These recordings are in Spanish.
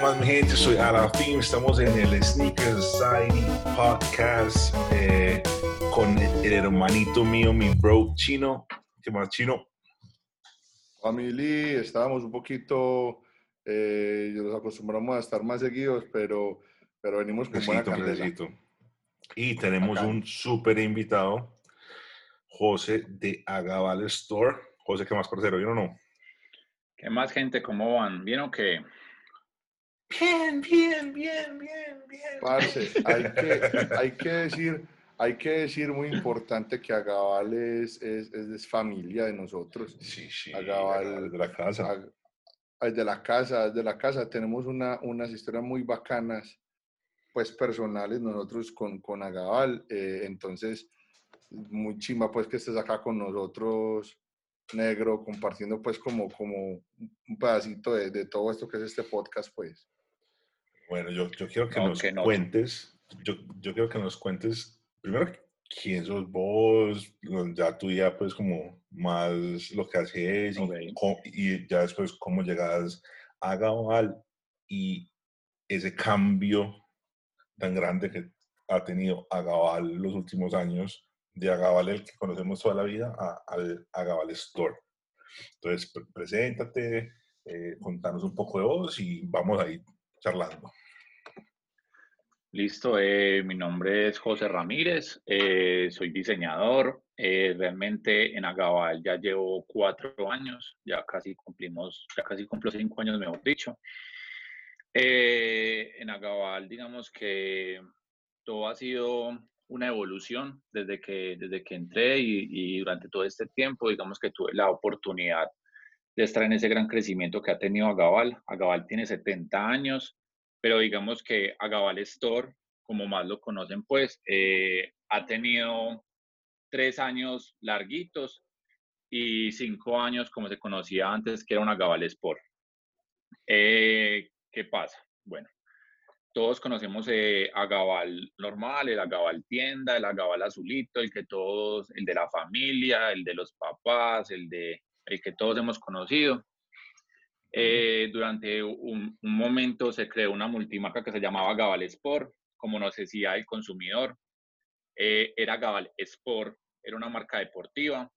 ¿Qué más, mi gente? Soy Alafim. Estamos en el Sneaker Society Podcast eh, con el hermanito mío, mi bro chino. ¿Qué más, chino? Family, estábamos un poquito, eh, nos acostumbramos a estar más seguidos, pero, pero venimos con buena Fresquito, candela. fresquito. Y tenemos Bacán. un súper invitado, José de Agabal Store. José, ¿qué más, parcero? ¿Yo o no? ¿Qué más, gente? ¿Cómo van? ¿Bien o qué? Bien, bien, bien, bien, bien. Parce, hay que, hay que decir, hay que decir muy importante que Agabal es, es, es familia de nosotros. Sí, sí. Agabal- de la casa. Ag- Desde la casa, desde la casa tenemos una, unas historias muy bacanas, pues personales nosotros con, con Agabal. eh, entonces, muy chimba pues que estés acá con nosotros, negro, compartiendo pues como, como un pedacito de, de todo esto que es este podcast, pues. Bueno, yo, yo quiero que No, nos que no. cuentes, yo, yo quiero que nos cuentes, primero, quién sos vos, ya tú ya pues como más lo que haces y, ya después cómo llegas a Gabal y ese cambio tan grande que ha tenido Agabal los últimos años, de Agabal el que conocemos toda la vida a, al Agabal Store. Entonces, pre- preséntate, eh, contanos un poco de vos y vamos ahí charlando. Listo, eh, mi nombre es José Ramírez, eh, soy diseñador. eh, realmente en Agabal ya llevo cuatro años, ya casi cumplimos, ya casi cumplo cinco años, mejor dicho. En Agabal, digamos que todo ha sido una evolución desde que, desde que entré y, y durante todo este tiempo, digamos que tuve la oportunidad de estar en ese gran crecimiento que ha tenido Agabal. Agabal tiene 70 años, pero digamos que Agabal Store, como más lo conocen, pues eh, ha tenido tres años larguitos y cinco años como se conocía antes, que era un Agabal Sport. Eh, ¿Qué pasa? Bueno, todos conocemos eh, normal, el Agabal tienda, el Agabal azulito, el que todos, el de la familia, el de los papás, el de el que todos hemos conocido. Eh, durante un, un momento se creó una multimarca que se llamaba Gabal Sport, como necesidad del consumidor. Eh, era Gabal Sport, era una marca deportiva,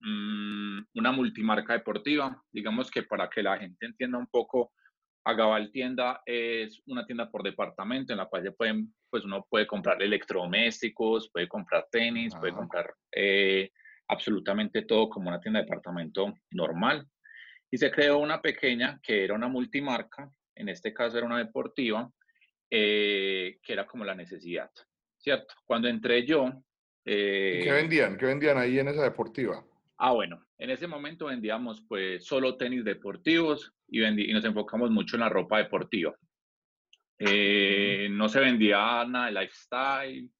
mm, una multimarca deportiva. Digamos que para que la gente entienda un poco, Agabal Tienda es una tienda por departamento en la cual pueden, pues uno puede comprar electrodomésticos, puede comprar tenis, puede Ajá. comprar eh, absolutamente todo como una tienda de departamento normal. Y se creó una pequeña que era una multimarca, en este caso era una deportiva, eh, que era como la necesidad, ¿cierto? Cuando entré yo... ¿Y eh, qué vendían? ¿Qué vendían ahí en esa deportiva? Ah, bueno, en ese momento vendíamos pues solo tenis deportivos y, y nos enfocamos mucho en la ropa deportiva. Eh, no se vendía nada de lifestyle,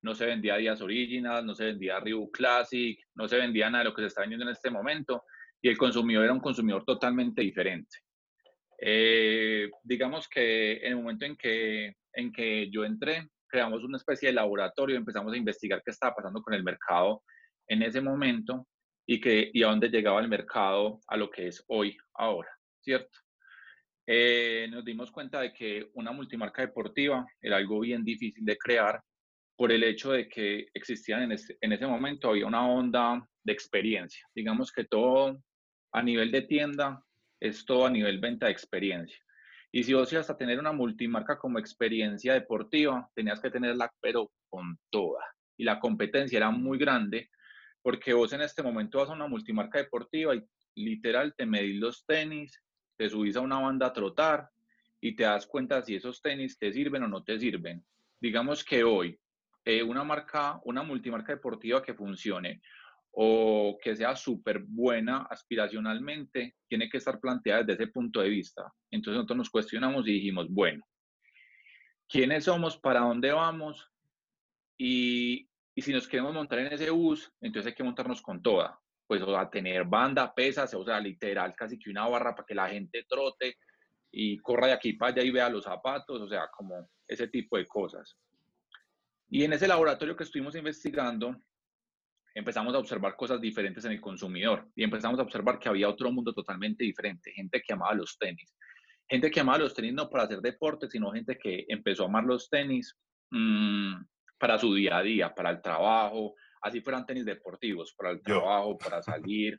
no se vendía Díaz Original, no se vendía Reebok Classic, no se vendía nada de lo que se está vendiendo en este momento y el consumidor era un consumidor totalmente diferente. Eh, digamos que en el momento en que, en que yo entré, creamos una especie de laboratorio, empezamos a investigar qué estaba pasando con el mercado en ese momento y, que, y a dónde llegaba el mercado a lo que es hoy, ahora, ¿cierto? Eh, nos dimos cuenta de que una multimarca deportiva era algo bien difícil de crear por el hecho de que existían en, ese- en ese momento, había una onda de experiencia. Digamos que todo a nivel de tienda es todo a nivel venta de experiencia. Y si vos ibas a tener una multimarca como experiencia deportiva, tenías que tenerla, pero con toda. Y la competencia era muy grande porque vos en este momento vas a una multimarca deportiva y literal te medís los tenis, te subís a una banda a trotar y te das cuenta si esos tenis te sirven o no te sirven. Digamos que hoy eh, una marca, una multimarca deportiva que funcione o que sea súper buena aspiracionalmente, tiene que estar planteada desde ese punto de vista. Entonces nosotros nos cuestionamos y dijimos, bueno, ¿quiénes somos? ¿Para dónde vamos? Y, y si nos queremos montar en ese bus, entonces hay que montarnos con toda. Pues, o sea, tener banda, pesas, o sea, literal, casi que una barra para que la gente trote y corra de aquí para allá y vea los zapatos, o sea, como ese tipo de cosas. Y en ese laboratorio que estuvimos investigando, empezamos a observar cosas diferentes en el consumidor y empezamos a observar que había otro mundo totalmente diferente, gente que amaba los tenis. gente que amaba los tenis no para hacer deporte, sino gente que empezó a amar los tenis mm, para su día a día, para el trabajo, así fueran tenis deportivos, para el trabajo, para salir.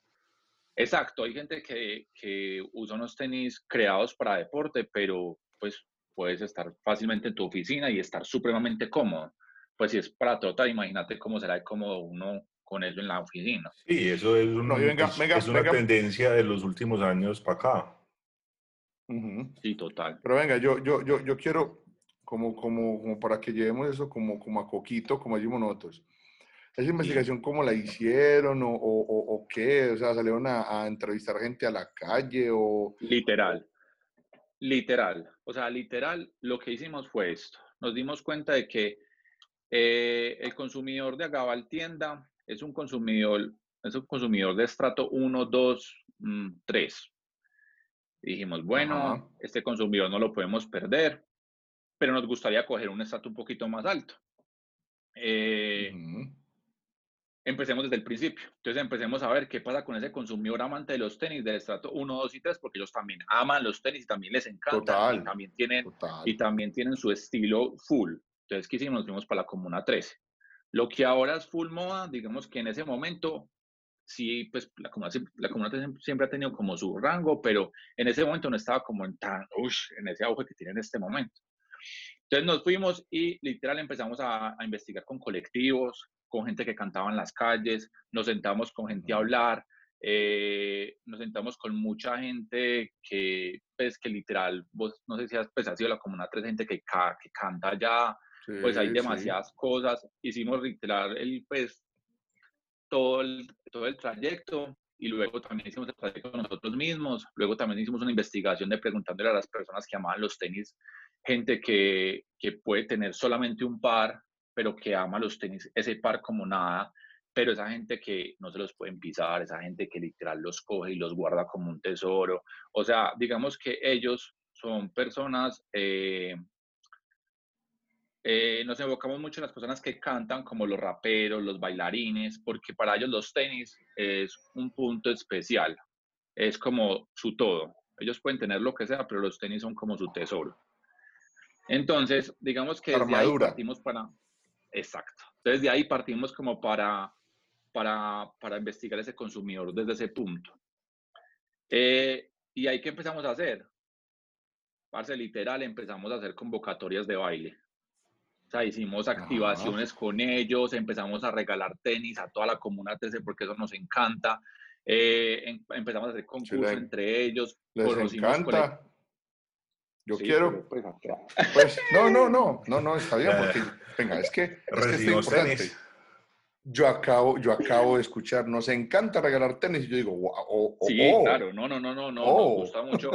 Exacto, hay gente que, que usa unos tenis creados para deporte, pero pues puedes estar fácilmente en tu oficina y estar supremamente cómodo. Pues si es para trotar, imagínate cómo será cómodo uno con eso en la oficina. Sí, eso es, es una tendencia de los últimos años para acá. Sí, total. Pero venga, yo, yo, yo, yo quiero, como, como, como para que llevemos eso como, como a coquito, como decimos nosotros. ¿Esa investigación cómo la hicieron o, o, o qué? O sea, ¿salieron a, a, entrevistar gente a la calle o...? Literal, literal. O sea, literal, lo que hicimos fue esto. Nos dimos cuenta de que eh, el consumidor de Agabal Tienda es un consumidor, es un consumidor de estrato 1, 2, 3 dijimos, bueno, este consumidor no lo podemos perder, pero nos gustaría coger un estrato un poquito más alto. Eh, empecemos desde el principio. Entonces empecemos a ver qué pasa con ese consumidor amante de los tenis del estrato 1, 2 y 3, porque ellos también aman los tenis y también les encanta. y, también tienen, y también tienen su estilo full. Entonces, ¿qué hicimos? Nos fuimos para la Comuna 13. Lo que ahora es full moda, digamos que en ese momento sí, pues la comunidad, la siempre ha tenido como su rango, pero en ese momento no estaba como en tan, ush, en ese auge que tiene en este momento. Entonces nos fuimos y literal empezamos a, investigar con colectivos, con gente que cantaba en las calles, nos sentamos con gente a hablar, eh, nos sentamos con mucha gente que, pues, que literal, vos no sé si has, pues, ha sido la comunidad tres gente que, que canta ya, pues hay demasiadas cosas. Hicimos literal el, pues, todo el, todo el trayecto y luego también hicimos el trayecto nosotros mismos, luego también hicimos una investigación de preguntándole a las personas que amaban los tenis, gente que, que puede tener solamente un par, pero que ama los tenis, ese par como nada, pero esa gente que no se los pueden pisar, esa gente que literal los coge y los guarda como un tesoro. O sea, digamos que ellos son personas eh, eh, nos enfocamos mucho en las personas que cantan, como los raperos, los bailarines, porque para ellos los tenis es un punto especial, es como su todo. Ellos pueden tener lo que sea, pero los tenis son como su tesoro. Entonces, digamos que desde ahí partimos para... Exacto. Entonces, de ahí partimos como para, para, para investigar ese consumidor desde ese punto. Eh, y ahí que empezamos a hacer. Parce, literal, empezamos a hacer convocatorias de baile. O sea, hicimos activaciones con ellos, empezamos a regalar tenis a toda la comuna TC porque eso nos encanta. Eh, em, empezamos a hacer concursos entre ellos. Les encanta. Yo quiero. Pues, pues, no, no, no, no, no, está bien, porque, venga, es que, es que está importante. Yo acabo, yo acabo de escuchar, nos encanta regalar tenis, y yo digo, wow, oh, oh, Sí, oh". claro, no, no, no, no, no, nos oh. gusta mucho,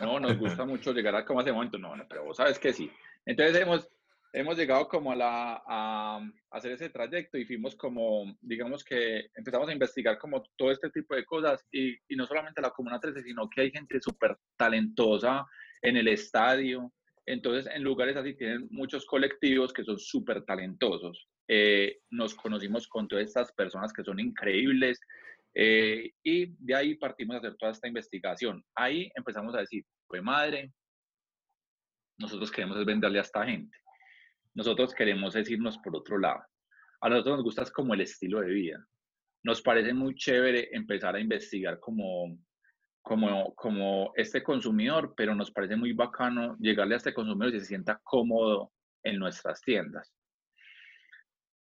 no, nos gusta mucho llegar a como ese momento, no, no, pero vos sabes que sí. Entonces hemos, hemos llegado como a, la, a, hacer ese trayecto y fuimos como, digamos que empezamos a investigar como todo este tipo de cosas y, y no solamente la Comuna 13, sino que hay gente súper talentosa en el estadio. Entonces, en lugares así tienen muchos colectivos que son súper talentosos. Eh, nos conocimos con todas estas personas que son increíbles eh, y de ahí partimos a hacer toda esta investigación. Ahí empezamos a decir, pues madre, nosotros queremos venderle a esta gente nosotros queremos decirnos por otro lado. A nosotros nos gusta como el estilo de vida. Nos parece muy chévere empezar a investigar como, como, como este consumidor, pero nos parece muy bacano llegarle a este consumidor y se sienta cómodo en nuestras tiendas.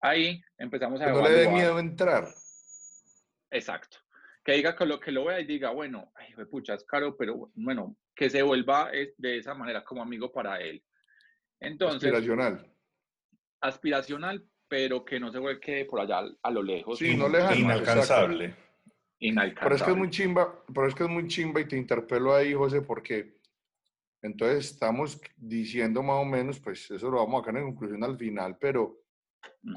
Ahí empezamos a... No le dé miedo entrar. Exacto. Que diga que lo que lo vea y diga, bueno, ay, pucha, es caro, pero bueno, que se vuelva de esa manera como amigo para él. Entonces, aspiracional. Aspiracional, pero que no se quede por allá a lo lejos. Sí, no lejano. Inalcanzable. Inalcanzable. Pero es que es muy chimba, pero es que es muy chimba y te interpelo ahí, José, porque entonces estamos diciendo más o menos, pues eso lo vamos a sacar en conclusión al final, pero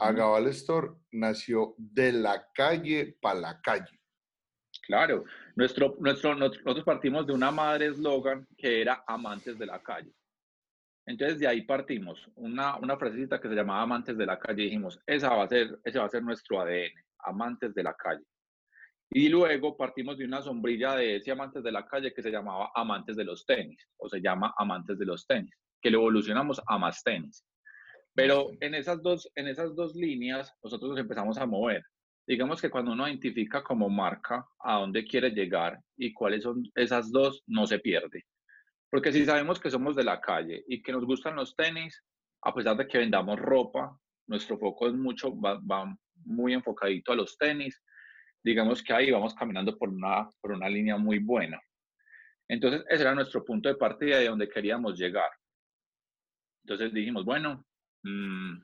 Agabal Store nació de la calle para la calle. Claro, nuestro, nuestro, nosotros partimos de una madre eslogan que era amantes de la calle. Entonces de ahí partimos, una, una frasecita que se llamaba Amantes de la Calle, dijimos, esa va a ser, ese va a ser nuestro ADN, Amantes de la Calle. Y luego partimos de una sombrilla de ese Amantes de la Calle que se llamaba Amantes de los Tenis, o se llama Amantes de los Tenis, que lo evolucionamos a Más Tenis. Pero en esas, dos, en esas dos líneas nosotros nos empezamos a mover. Digamos que cuando uno identifica como marca a dónde quiere llegar y cuáles son esas dos, no se pierde. Porque si sabemos que somos de la calle y que nos gustan los tenis, a pesar de que vendamos ropa, nuestro foco es mucho, va, va muy enfocadito a los tenis, digamos que ahí vamos caminando por una, por una línea muy buena. Entonces, ese era nuestro punto de partida de donde queríamos llegar. Entonces dijimos, bueno, mm,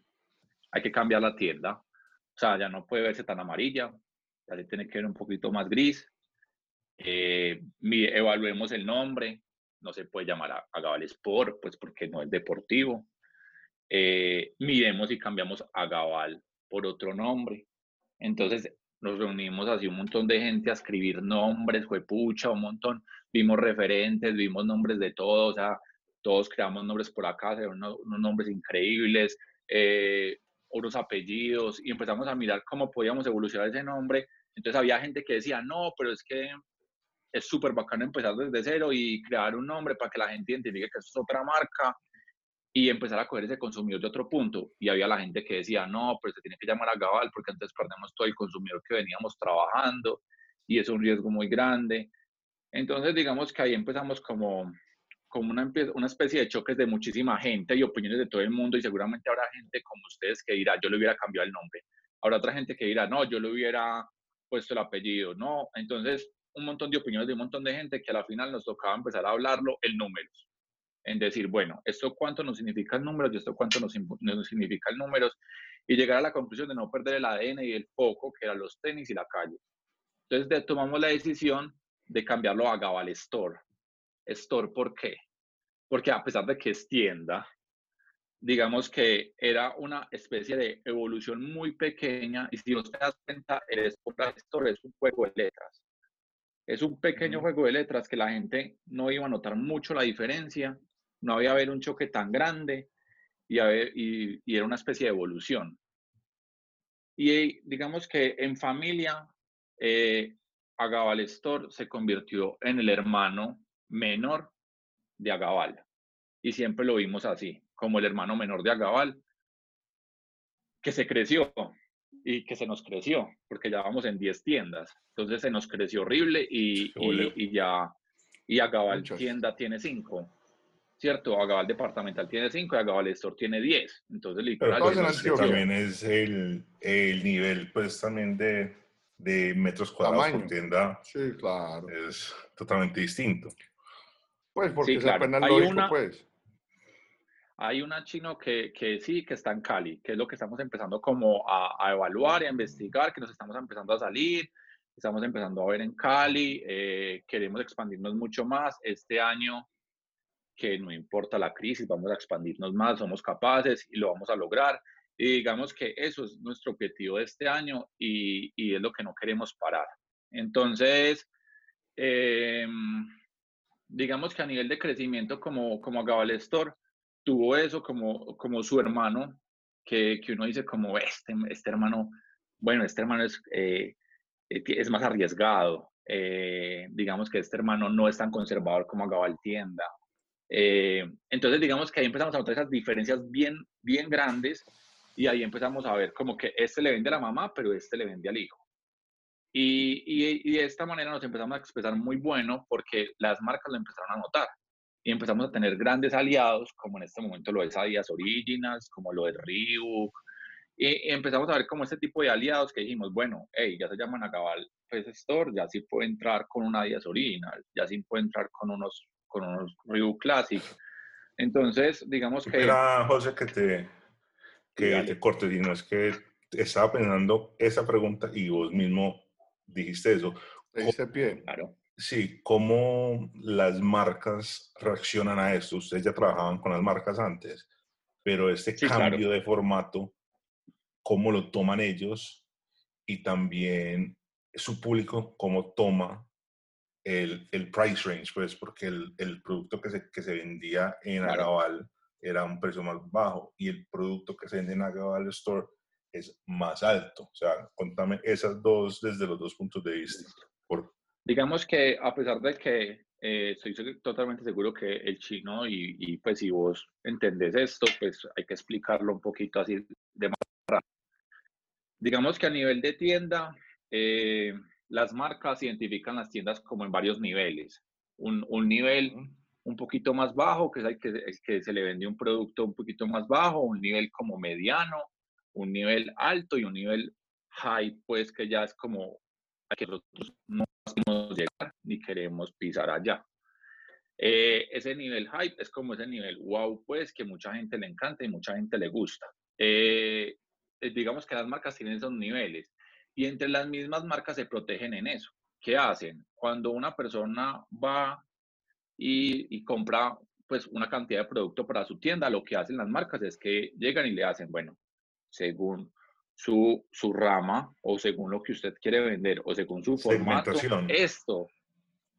hay que cambiar la tienda. O sea, ya no puede verse tan amarilla, ya tiene que ver un poquito más gris. Eh, evaluemos el nombre, no se puede llamar a, a Gabal Sport, pues porque no es deportivo. Eh, miremos y cambiamos a Gabal por otro nombre. Entonces nos reunimos así un montón de gente a escribir nombres, fue pucha, un montón, vimos referentes, vimos nombres de todos, o sea, todos creamos nombres por acá, unos, unos nombres increíbles, eh, unos apellidos, y empezamos a mirar cómo podíamos evolucionar ese nombre. Entonces había gente que decía, no, pero es que es súper bacano empezar desde cero y crear un nombre para que la gente identifique que es otra marca y empezar a coger ese consumidor de otro punto. Y había la gente que decía, no, pero se tiene que llamar a Gabal porque antes perdemos todo el consumidor que veníamos trabajando y es un riesgo muy grande. Entonces, digamos que ahí empezamos como, como una, una especie de choques de muchísima gente y opiniones de todo el mundo y seguramente habrá gente como ustedes que dirá, yo le hubiera cambiado el nombre. Habrá otra gente que dirá, no, yo le hubiera puesto el apellido. No, entonces un montón de opiniones de un montón de gente que a la final nos tocaba empezar a hablarlo en números en decir, bueno, esto cuánto nos significa el número y esto cuánto nos, significa el número, y llegar a la conclusión de no perder el ADN y el foco, que eran los tenis y la calle. Entonces tomamos la decisión de cambiarlo a Gabal Store. Store, ¿por qué? Porque a pesar de que es tienda, digamos que era una especie de evolución muy pequeña, y si no te das cuenta, el Store es un juego de letras. Es un pequeño juego de letras que la gente no iba a notar mucho la diferencia, no había haber un choque tan grande y, y, era una especie de evolución. Y digamos que en familia, eh, Agabal Store se convirtió en el hermano menor de Agabal. Y siempre lo vimos así, como el hermano menor de Agabal, que se creció y que se nos creció, porque ya vamos en 10 tiendas. Entonces se nos creció horrible y, y, ya, y Agabal tienda tiene 5. ¿cierto? Agabal Departamental tiene 5 y Agabal Store tiene 10. Entonces, literal. Pero también es el, el, nivel, pues, también de, de metros cuadrados por tienda. Sí, claro. Es totalmente distinto. Pues, porque sí, claro. Hay una, pues. Hay una chino que, que, sí, que está en Cali, que es lo que estamos empezando como a, a, evaluar y a investigar, que nos estamos empezando a salir, estamos empezando a ver en Cali, eh, queremos expandirnos mucho más. Este año que no importa la crisis, vamos a expandirnos más, somos capaces y lo vamos a lograr. Y digamos que eso es nuestro objetivo de este año y, y es lo que no queremos parar. Entonces, em, digamos que a nivel de crecimiento como, como Agabal Store, tuvo eso como, como su hermano, que, que uno dice como este, este hermano, bueno, este hermano es, eh, eh, es más arriesgado. Eh, digamos que este hermano no es tan conservador como Agabal Tienda eh, entonces, digamos que ahí empezamos a notar esas diferencias bien, bien grandes y ahí empezamos a ver como que este le vende a la mamá, pero este le vende al hijo. Y, y, de esta manera nos empezamos a expresar muy bueno porque las marcas lo empezaron a notar y empezamos a tener grandes aliados, como en este momento lo es Adidas Originals, como lo es Reebok, y, empezamos a ver como este tipo de aliados que dijimos, bueno, hey, ya se llaman a Cabal pues, Store, ya sí puede entrar con una Adidas Original, ya sí puede entrar con unos con unos Ryu Classic. Entonces, digamos que... Era, José, que te, que te corte, y no es que estaba pensando esa pregunta y vos mismo dijiste eso. Ese pie. Claro. Sí, ¿cómo las marcas reaccionan a esto? Ustedes ya trabajaban con las marcas antes, pero este cambio de formato, ¿cómo lo toman ellos? Y también su público, ¿cómo toma el, el, price range, pues, porque el, el producto que se, que se, vendía en Agabal era un precio más bajo y el producto que se vende en Agabal Store es más alto. O sea, contame esas dos desde los dos puntos de vista. Digamos que a pesar de que eh, estoy totalmente seguro que el chino y, y, pues si vos entendés esto, pues hay que explicarlo un poquito así de manera. Digamos que a nivel de tienda, eh, las marcas identifican las tiendas como en varios niveles. Un, un nivel un poquito más bajo, que es el que, el que se le vende un producto un poquito más bajo, un nivel como mediano, un nivel alto y un nivel high, pues que ya es como que nosotros no podemos llegar ni queremos pisar allá. Eh, ese nivel hype es como ese nivel wow, pues que mucha gente le encanta y mucha gente le gusta. Eh, eh, digamos que las marcas tienen esos niveles y entre las mismas marcas se protegen en eso. ¿Qué hacen? Cuando una persona va y, y compra pues una cantidad de producto para su tienda, lo que hacen las marcas es que llegan y le hacen, bueno, según su, su rama o según lo que usted quiere vender o según su formato, esto,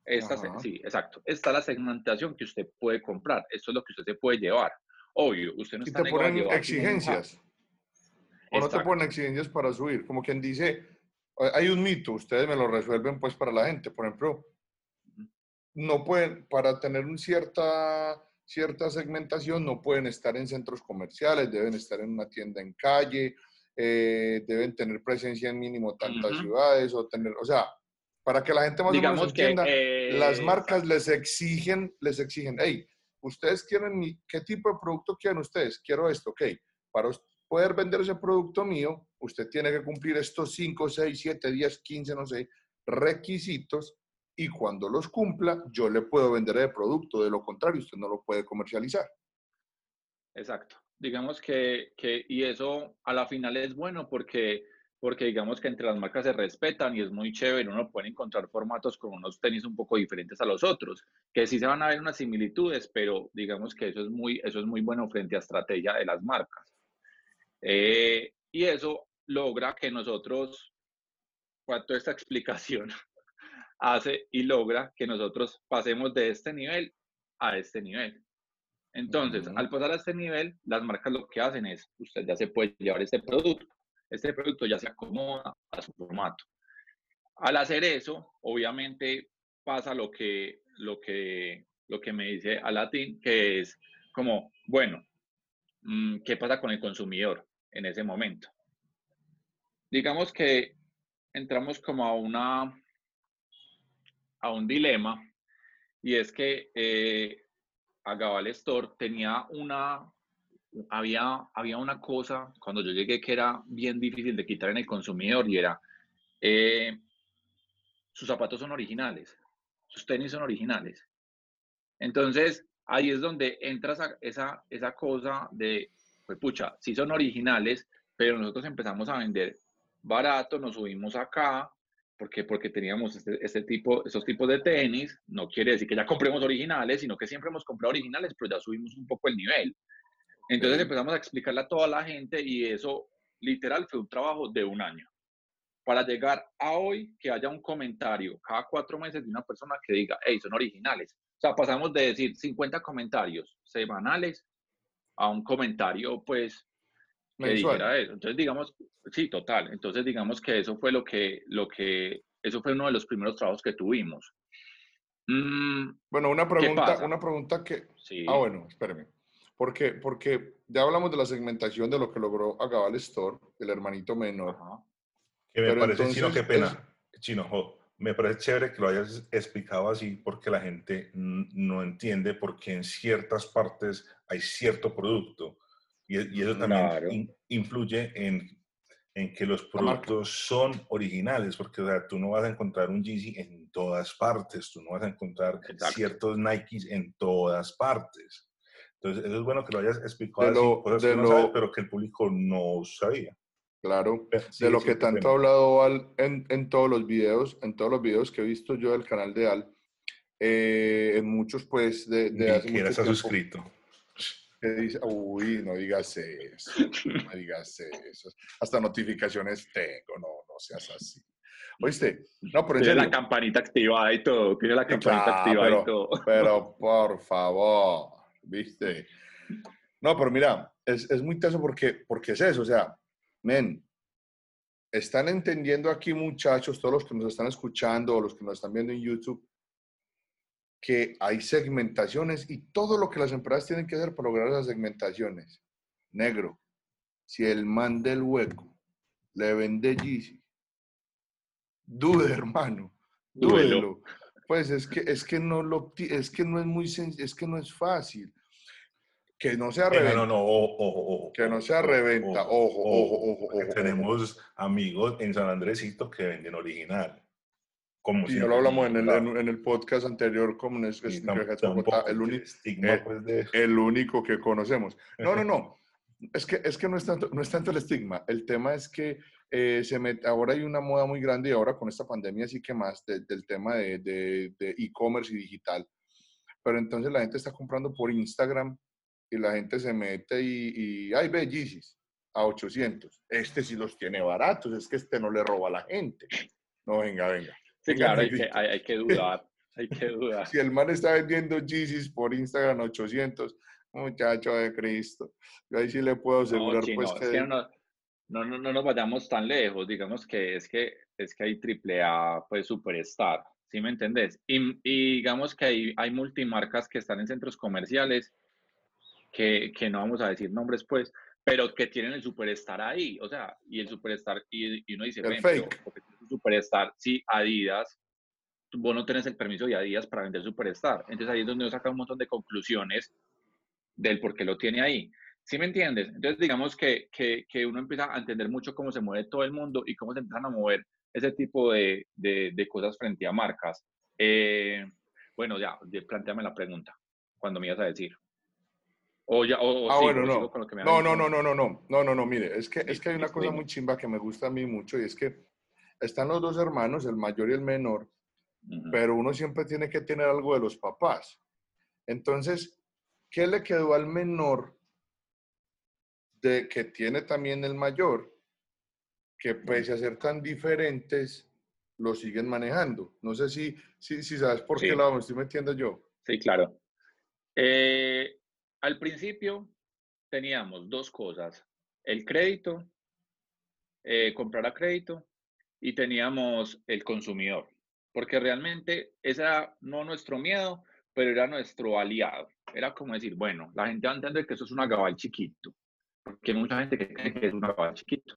esta, sí, exacto, esta es la segmentación que usted puede comprar, esto es lo que usted se puede llevar. Obvio, usted no está te ponen exigencias. O no te ponen exigencias para subir. Como quien dice, hay un mito, ustedes me lo resuelven pues para la gente. Por ejemplo, no pueden, para tener un cierta cierta segmentación, no pueden estar en centros comerciales, deben estar en una tienda en calle, eh, deben tener presencia en mínimo tantas ciudades, o tener, o sea, para que la gente más Digamos o menos entienda, que, las marcas les exigen, les exigen, hey, ustedes quieren, ¿qué tipo de producto quieren ustedes? Quiero esto, ok. Para poder vender ese producto mío, usted tiene que cumplir estos 5, 6, 7, 10, 15, no sé, requisitos y cuando los cumpla, yo le puedo vender el producto. De lo contrario, usted no lo puede comercializar. Exacto. Digamos que, que, y eso a la final es bueno porque, porque digamos que entre las marcas se respetan y es muy chévere. Uno puede encontrar formatos con unos tenis un poco diferentes a los otros, que sí se van a ver unas similitudes, pero digamos que eso es muy, eso es muy bueno frente a estrategia de las marcas. Eh, y eso logra que nosotros, cuanto esta explicación, hace y logra que nosotros pasemos de este nivel a este nivel. Entonces, al pasar a este nivel, las marcas lo que hacen es, usted ya se puede llevar este producto, este producto ya se acomoda a su formato. Al hacer eso, obviamente pasa lo que, lo que, lo que me dice Alatin, que es como, bueno, mm, ¿qué pasa con el consumidor en ese momento? Digamos que entramos como a una a un dilema y es que eh, Agabal Store tenía una, había, había una cosa cuando yo llegué que era bien difícil de quitar en el consumidor y era, eh, sus zapatos son originales, sus tenis son originales. Entonces, ahí es donde entra esa, esa, esa cosa de, pues pucha, sí son originales, pero nosotros empezamos a vender barato, nos subimos acá, porque, porque teníamos este, este, tipo, estos tipos de tenis, no quiere decir que ya compremos originales, sino que siempre hemos comprado originales, pero ya subimos un poco el nivel. Entonces empezamos a explicarle a toda la gente y eso literal fue un trabajo de un año. Para llegar a hoy, que haya un comentario cada cuatro meses de una persona que diga, hey, son originales. O sea, pasamos de decir 50 comentarios semanales a un comentario, pues, que dijera eso. Entonces, digamos, sí, total. Entonces, digamos que eso fue lo que, lo que, eso fue uno de los primeros trabajos que tuvimos. Mm, bueno, una pregunta, una pregunta que... Sí. Ah, bueno, espérame. Porque, porque ya hablamos de la segmentación de lo que logró Agabal Store, el hermanito menor. Que me parece, Chino, qué pena. Chino, me parece chévere que lo hayas explicado así porque la gente no entiende por qué en ciertas partes hay cierto producto y, eso también influye en, en, que los productos son originales, porque o sea, tú no vas a encontrar un Yeezy en todas partes, tú no vas a encontrar ciertos Nikes en todas partes. Entonces, eso es bueno que lo hayas explicado, cosas que no pero que el público no sabía. Claro, de lo que tanto ha hablado Al en, en, todos los videos, en todos los videos que he visto yo del canal de Al, eh, en muchos pues de, de hace mucho tiempo, suscrito que dice, uy, no digas eso, no digas eso. Hasta notificaciones tengo, no, no seas así. ¿Oíste? No, pero tiene la campanita activada y todo, tiene la campanita activada pero, y todo. Pero por favor, ¿viste? No, pero mira, es, es muy teso porque, porque es eso, o sea, men, están entendiendo aquí, muchachos, todos los que nos están escuchando o los que nos están viendo en YouTube, que hay segmentaciones y todo lo que las empresas tienen que hacer para lograr esas segmentaciones. Negro, si el man del hueco le vende Yeezy, dude, hermano, dúdelo. Pues es que, es que no lo, es que no es muy es que no es fácil. Que no sea reventa. No, no, ojo, ojo, Que no sea reventa. Ojo, ojo, ojo. Tenemos amigos en San Andresito que venden original. Como y ya lo hablamos en el, en, el, podcast anterior, como es, es el, único, eh, pues, el único que conocemos. No, no, no. Es que, es que no, es tanto, no es tanto el estigma. El tema es que eh, se ahora hay una moda muy grande y ahora con esta pandemia sí que más del tema de e-commerce y digital. Pero entonces la gente está comprando por Instagram y la gente se mete y, y ay, ve a 800. Este sí los tiene baratos, es que este no le roba a la gente. No, venga, venga. Sí, claro, hay que, hay, que, dudar. Hay que dudar. si el man está vendiendo Yeezys por Instagram a 800, muchacho de Cristo, yo ahí sí le puedo asegurar pues que... no, no, no, nos vayamos tan lejos, digamos que es que, es que hay triple A, pues superstar, ¿sí me entendés? Y, y digamos que hay, hay multimarcas que están en centros comerciales que, que, no vamos a decir nombres pues, pero que tienen el superstar ahí, o sea, y el superstar, y, y uno dice, el fake. Superstar, sí, Adidas, vos no tenés el permiso de Adidas para vender superstar, entonces ahí es donde uno saca un montón de conclusiones del por qué lo tiene ahí. ¿Sí me entiendes? Entonces, digamos que, que, que, uno empieza a entender mucho cómo se mueve todo el mundo y cómo se empiezan a mover ese tipo de, de, de cosas frente a marcas. Eh, bueno, ya, planteame la pregunta, cuando me ibas a decir. O ya, o, ah, bueno, no. no, no, no, no, no, no, no, no, no, mire, es que, es que hay una cosa muy chimba que me gusta a mí mucho y es que están los dos hermanos, el mayor y el menor, pero uno siempre tiene que tener algo de los papás. Entonces, ¿qué le quedó al menor de que tiene también el mayor? Que pese a ser tan diferentes, lo siguen manejando. No sé si, si, si sabes por qué lado me estoy metiendo yo. Sí, claro. Eh, al principio teníamos dos cosas, el crédito, eh, comprar a crédito y teníamos el consumidor, porque realmente ese era no nuestro miedo, pero era nuestro aliado. Era como decir, bueno, la gente va a entender que eso es un agabal chiquito, porque hay mucha gente que cree que es un agabal chiquito.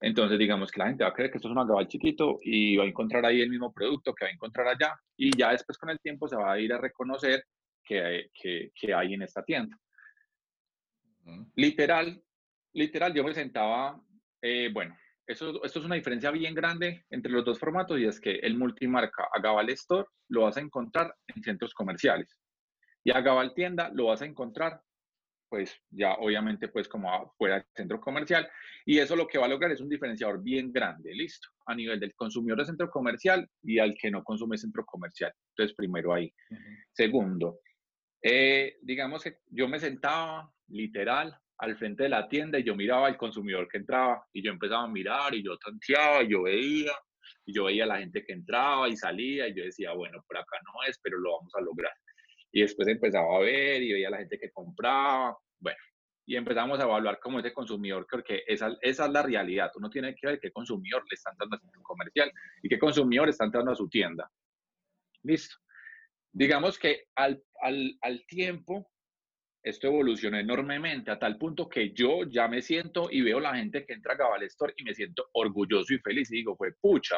Entonces, digamos que la gente va a creer que esto es un agabal chiquito y va a encontrar ahí el mismo producto que va a encontrar allá y ya después con el tiempo se va a ir a reconocer que, que, hay en esta tienda. Literal, literal, yo me sentaba, eh, bueno, eso, esto es una diferencia bien grande entre los dos formatos y es que el multimarca Agabal Store lo vas a encontrar en centros comerciales y Agabal Tienda lo vas a encontrar pues ya obviamente pues como fuera del centro comercial y eso lo que va a lograr es un diferenciador bien grande, listo, a nivel del consumidor de centro comercial y al que no consume centro comercial. Entonces primero ahí. Segundo, eh, digamos que yo me sentaba literal al frente de la tienda y yo miraba al consumidor que entraba y yo empezaba a mirar y yo tanteaba y yo veía y yo veía a la gente que entraba y salía y yo decía, bueno, por acá no es, pero lo vamos a lograr. Y después empezaba a ver y veía a la gente que compraba, bueno, y empezamos a evaluar cómo ese consumidor, porque esa, es la realidad. Uno tiene que ver qué consumidor le está entrando a su comercial y qué consumidor está entrando a su tienda. Listo digamos que al, al, tiempo esto evolucionó enormemente a tal punto que yo ya me siento y veo la gente que entra a Gabal Store y me siento orgulloso y feliz y digo, fue pucha.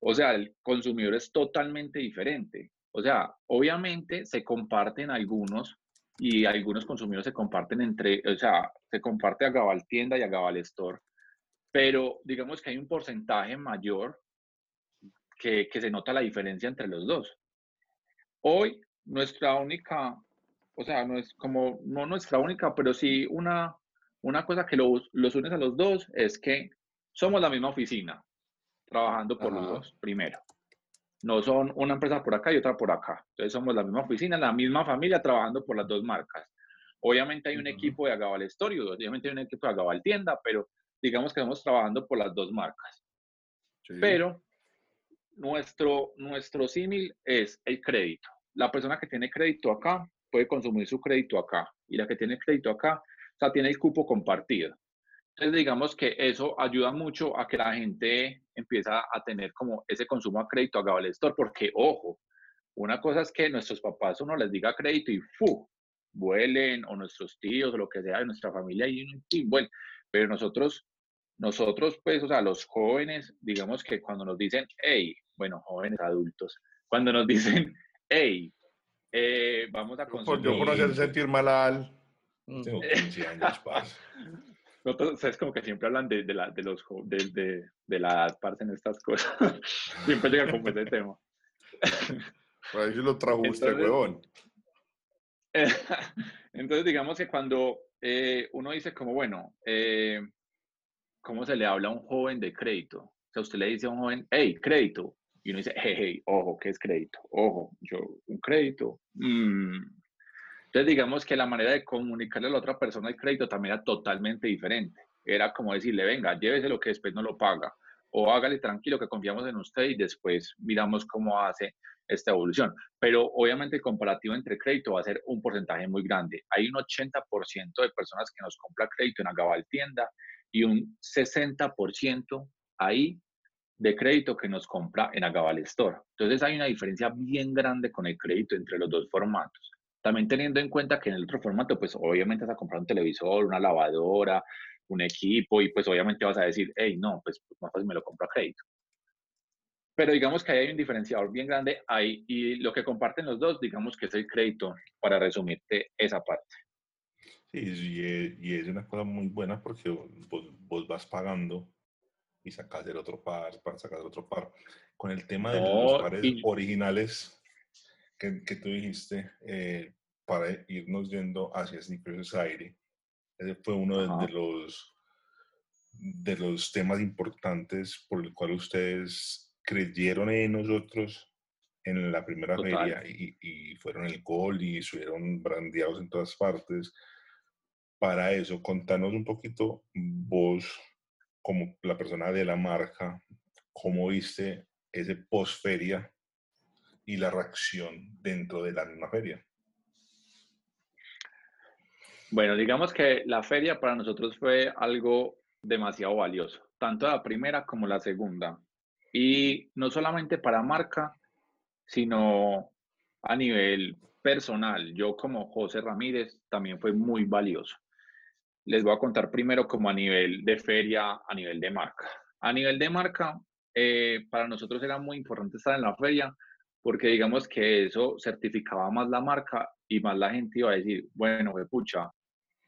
O sea, el consumidor es totalmente diferente. O sea, obviamente se comparten algunos y algunos consumidores se comparten entre, o sea, se comparte a Gabal Tienda y a Gabal Store, pero digamos que hay un porcentaje mayor que, que se nota la diferencia entre los dos. Hoy nuestra única, o sea, no es como, no nuestra única, pero sí una, una cosa que los, los une a los dos es que somos la misma oficina, trabajando por los dos, primero. No son una empresa por acá y otra por acá. Entonces somos la misma oficina, la misma familia, trabajando por las dos marcas. Obviamente hay un equipo de Agabal Store, obviamente hay un equipo de Agabal Tienda, pero digamos que estamos trabajando por las dos marcas. Pero nuestro, nuestro símil es el crédito la persona que tiene crédito acá puede consumir su crédito acá y la que tiene crédito acá, o sea, tiene el cupo compartido. Entonces, digamos que eso ayuda mucho a que la gente empieza a tener como ese consumo a crédito a Gabal Store, porque, ojo, una cosa es que nuestros papás uno les diga crédito y ¡fu! vuelen, o nuestros tíos, o lo que sea de nuestra familia, y, y bueno, pero nosotros, nosotros, pues, o sea, los jóvenes, digamos que cuando nos dicen, hey, bueno, jóvenes adultos, cuando nos dicen, hey, eh, vamos a consumir. Yo por hacer sentir mal al. Tengo 15 años, paz. Nosotros, es como que siempre hablan de, de la, de, los, de, de, de la parte en estas cosas. siempre llega como ese tema. Por ahí sí lo trajo usted, huevón. entonces, digamos que cuando eh, uno dice como, bueno, eh, ¿cómo se le habla a un joven de crédito? O sea, usted le dice a un joven, hey, crédito. Y uno dice, hey, ojo, ¿qué es crédito? Ojo, yo, un crédito. Mm. Entonces, digamos que la manera de comunicarle a la otra persona el crédito también era totalmente diferente. Era como decirle, venga, llévese lo que después no lo paga. O hágale tranquilo que confiamos en usted y después miramos cómo hace esta evolución. Pero obviamente el comparativo entre crédito va a ser un porcentaje muy grande. Hay un 80% de personas que nos compra crédito en Agabal Tienda y un 60% ahí de crédito que nos compra en Agabal Store. Entonces hay una diferencia bien grande con el crédito entre los dos formatos. También teniendo en cuenta que en el otro formato, pues obviamente vas a comprar un televisor, una lavadora, un equipo y pues obviamente vas a decir, hey, no, pues más fácil me lo compro a crédito. Pero digamos que hay un diferenciador bien grande ahí y lo que comparten los dos, digamos que es el crédito, para resumirte esa parte. Sí, y es, una cosa muy buena porque vos, vas pagando y sacas el otro par, para sacar el otro par. Con el tema de los pares originales que, que, tú dijiste, eh, para irnos yendo hacia Sneakers Aire. Ese fue uno de, los, de los temas importantes por el cual ustedes creyeron en nosotros en la primera feria y, y, fueron el gol y estuvieron brandeados en todas partes. Para eso, contanos un poquito vos, como la persona de la marca, cómo viste ese post-feria y la reacción dentro de la misma feria. Bueno, digamos que la feria para nosotros fue algo demasiado valioso, tanto la primera como la segunda. Y no solamente para marca, sino a nivel personal. Yo como José Ramírez también fue muy valioso. Les voy a contar primero como a nivel de feria, a nivel de marca. A nivel de marca, eh, para nosotros era muy importante estar en la feria porque digamos que eso certificaba más la marca y más la gente iba a decir, bueno, pucha,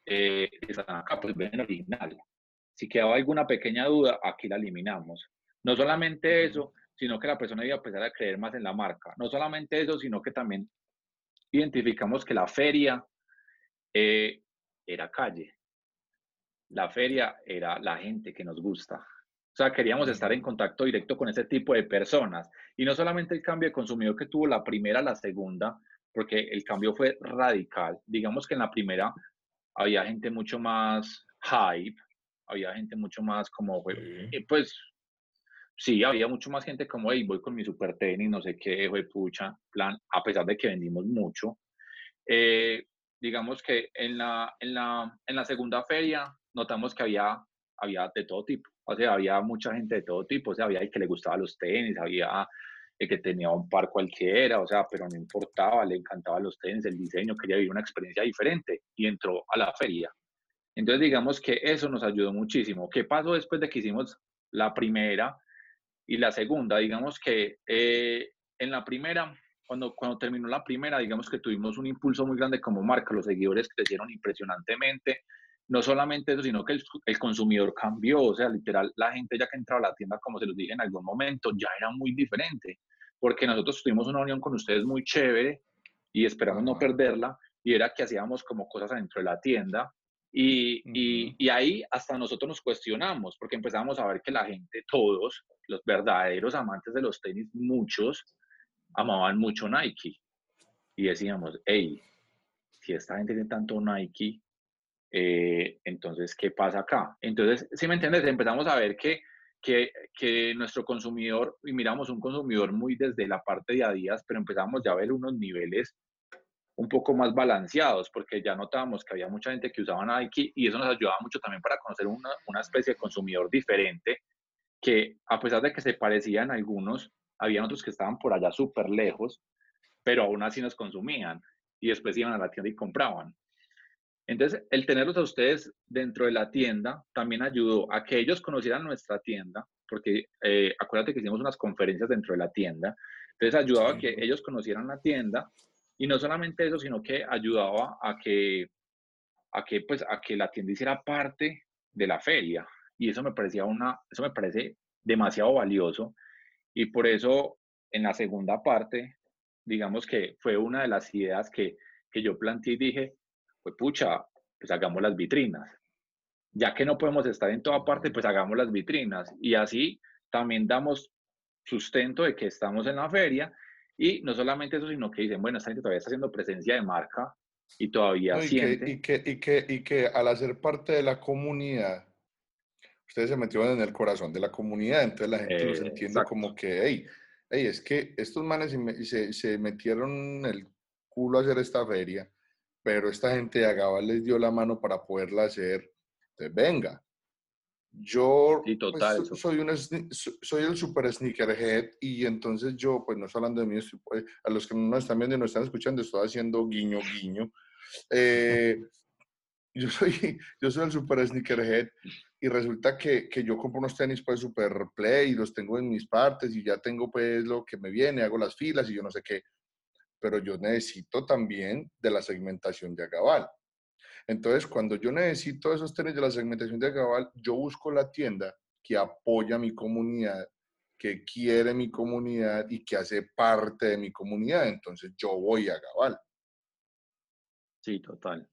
eh, acá, pues ven original. Si quedaba alguna pequeña duda, aquí la eliminamos. No solamente eso, sino que la persona iba a empezar a creer más en la marca. No solamente eso, sino que también identificamos que la feria eh, era calle. La feria era la gente que nos gusta. O sea, queríamos estar en contacto directo con ese tipo de personas. Y no solamente el cambio de consumidor que tuvo la primera, la segunda, porque el cambio fue radical. Digamos que en la primera había gente mucho más hype, había gente mucho más como, eh, pues, sí, había mucho más gente como, hey, voy con mi super tenis, no sé qué, fue pucha, plan, a pesar de que vendimos mucho. Eh, digamos que en la, en, la, en la segunda feria notamos que había, había de todo tipo, o sea, había mucha gente de todo tipo, o sea, había el que le gustaba los tenis, había el que tenía un par cualquiera, o sea, pero no importaba, le encantaba los tenis, el diseño, quería vivir una experiencia diferente y entró a la feria. Entonces, digamos que eso nos ayudó muchísimo. ¿Qué pasó después de que hicimos la primera y la segunda? Digamos que eh, en la primera, cuando, cuando terminó la primera, digamos que tuvimos un impulso muy grande como marca, los seguidores crecieron impresionantemente. No solamente eso, sino que el, el consumidor cambió, o sea, literal, la gente ya que entraba a la tienda, como se los dije en algún momento, ya era muy diferente porque nosotros tuvimos una unión con ustedes muy chévere y esperamos no perderla, y era que hacíamos como cosas adentro de la tienda, y, y, y, ahí hasta nosotros nos cuestionamos, porque empezamos a ver que la gente, todos, los verdaderos amantes de los tenis, muchos, amaban mucho Nike. Y decíamos, hey, si esta gente tiene tanto Nike, eh, entonces, ¿qué pasa acá? Entonces, si me entiendes, empezamos a ver que que, que, nuestro consumidor, y miramos un consumidor muy desde la parte de Adidas, pero empezamos ya a ver unos niveles un poco más balanceados, porque ya notábamos que había mucha gente que usaba Nike y eso nos ayudaba mucho también para conocer una, una especie de consumidor diferente, que a pesar de que se parecían algunos, había otros que estaban por allá súper lejos, pero aún así nos consumían y después iban a la tienda y compraban. Entonces, el tenerlos a ustedes dentro de la tienda también ayudó a que ellos conocieran nuestra tienda, porque eh, acuérdate que hicimos unas conferencias dentro de la tienda, entonces ayudaba a que ellos conocieran la tienda y no solamente eso, sino que ayudaba a que, a que, pues, a que la tienda hiciera parte de la feria. Y eso me parecía una, eso me parece demasiado valioso. Y por eso en la segunda parte, digamos que fue una de las ideas que, que yo planteé y dije, pues pucha, pues hagamos las vitrinas. Ya que no podemos estar en toda parte, pues hagamos las vitrinas. Y así también damos sustento de que estamos en la feria. Y no solamente eso, sino que dicen, bueno, esta gente todavía está haciendo presencia de marca y todavía siente. y, que, y, que, y que al hacer parte de la comunidad, ustedes se metieron en el corazón de la comunidad, entonces la gente los entiende como que, hey, hey, es que estos manes se, se, metieron el culo a hacer esta feria, pero esta gente de Agaba les dio la mano para poderla hacer. Entonces, venga. Yo pues, soy, un, soy el super sneakerhead y entonces yo, pues no estoy hablando de mí, pues, a los que no están viendo y no están escuchando, estoy haciendo guiño, guiño. Eh, yo, soy, yo soy el super sneakerhead y resulta que, que, yo compro unos tenis pues super play y los tengo en mis partes y ya tengo pues lo que me viene, hago las filas y yo no sé qué, pero yo necesito también de la segmentación de Agabal. Entonces, cuando yo necesito esos tenis de la segmentación de Agabal, yo busco la tienda que apoya a mi comunidad, que quiere mi comunidad y que hace parte de mi comunidad. Entonces, yo voy a Agabal. Sí, total.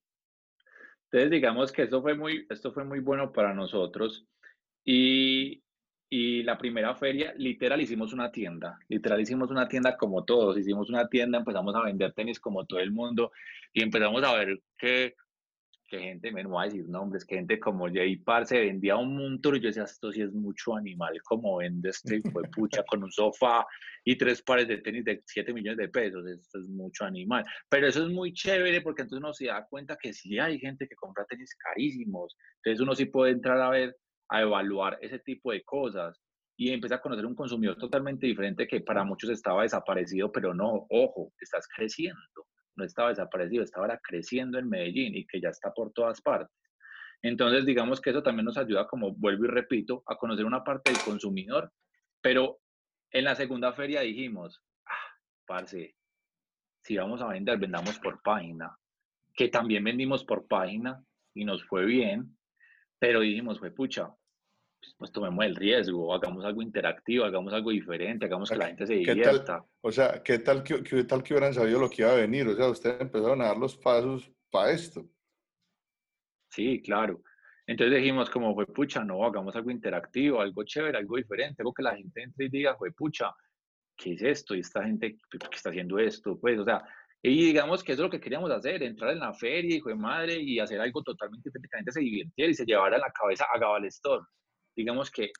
Entonces, digamos que esto fue muy, esto fue muy bueno para nosotros. Y, y la primera feria, literal, hicimos una tienda. Literal, hicimos una tienda como todos. Hicimos una tienda, empezamos a vender tenis como todo el mundo y empezamos a ver que que gente, me voy a decir nombres, que gente como Jay Par se vendía un montón y yo decía, esto sí es mucho animal, como vende este fue pucha con un sofá y tres pares de tenis de 7 millones de pesos, esto es mucho animal. Pero eso es muy chévere porque entonces uno se da cuenta que sí hay gente que compra tenis carísimos, entonces uno sí puede entrar a ver, a evaluar ese tipo de cosas y empieza a conocer un consumidor totalmente diferente que para muchos estaba desaparecido, pero no, ojo, estás creciendo no estaba desaparecido, estaba creciendo en Medellín y que ya está por todas partes. Entonces, digamos que eso también nos ayuda, como vuelvo y repito, a conocer una parte del consumidor, pero en la segunda feria dijimos, ah, parce, si vamos a vender, vendamos por página, que también vendimos por página y nos fue bien, pero dijimos, fue pucha, pues, pues, tomemos el riesgo, hagamos algo interactivo, hagamos algo diferente, hagamos que la gente se divierta. o sea, ¿qué tal que, qué tal que hubieran sabido lo que iba a venir? O sea, ustedes empezaron a dar los pasos para esto. Sí, claro. Entonces dijimos como, fue pucha, no, hagamos algo interactivo, algo chévere, algo diferente, algo que la gente entre y diga, fue pucha, ¿qué es esto? Y esta gente, ¿qué está haciendo esto? Pues, o sea, y digamos que eso es lo que queríamos hacer, entrar en la feria, hijo de madre, y hacer algo totalmente diferente, que la gente se divirtiera y se llevara en la cabeza a Gabal Store digamos que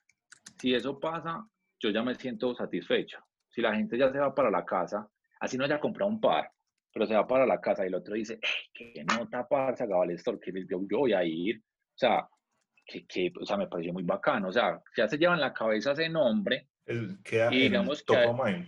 si eso pasa, yo ya me siento satisfecho. Si la gente ya se va para la casa, así no haya comprado un par, pero se va para la casa y el otro dice, que no tapar, se acaba el store, que yo, yo, voy a ir. O sea, que, que, o sea, me pareció muy bacano. O sea, ya se lleva en la cabeza ese nombre. El, queda y digamos top que, of mind.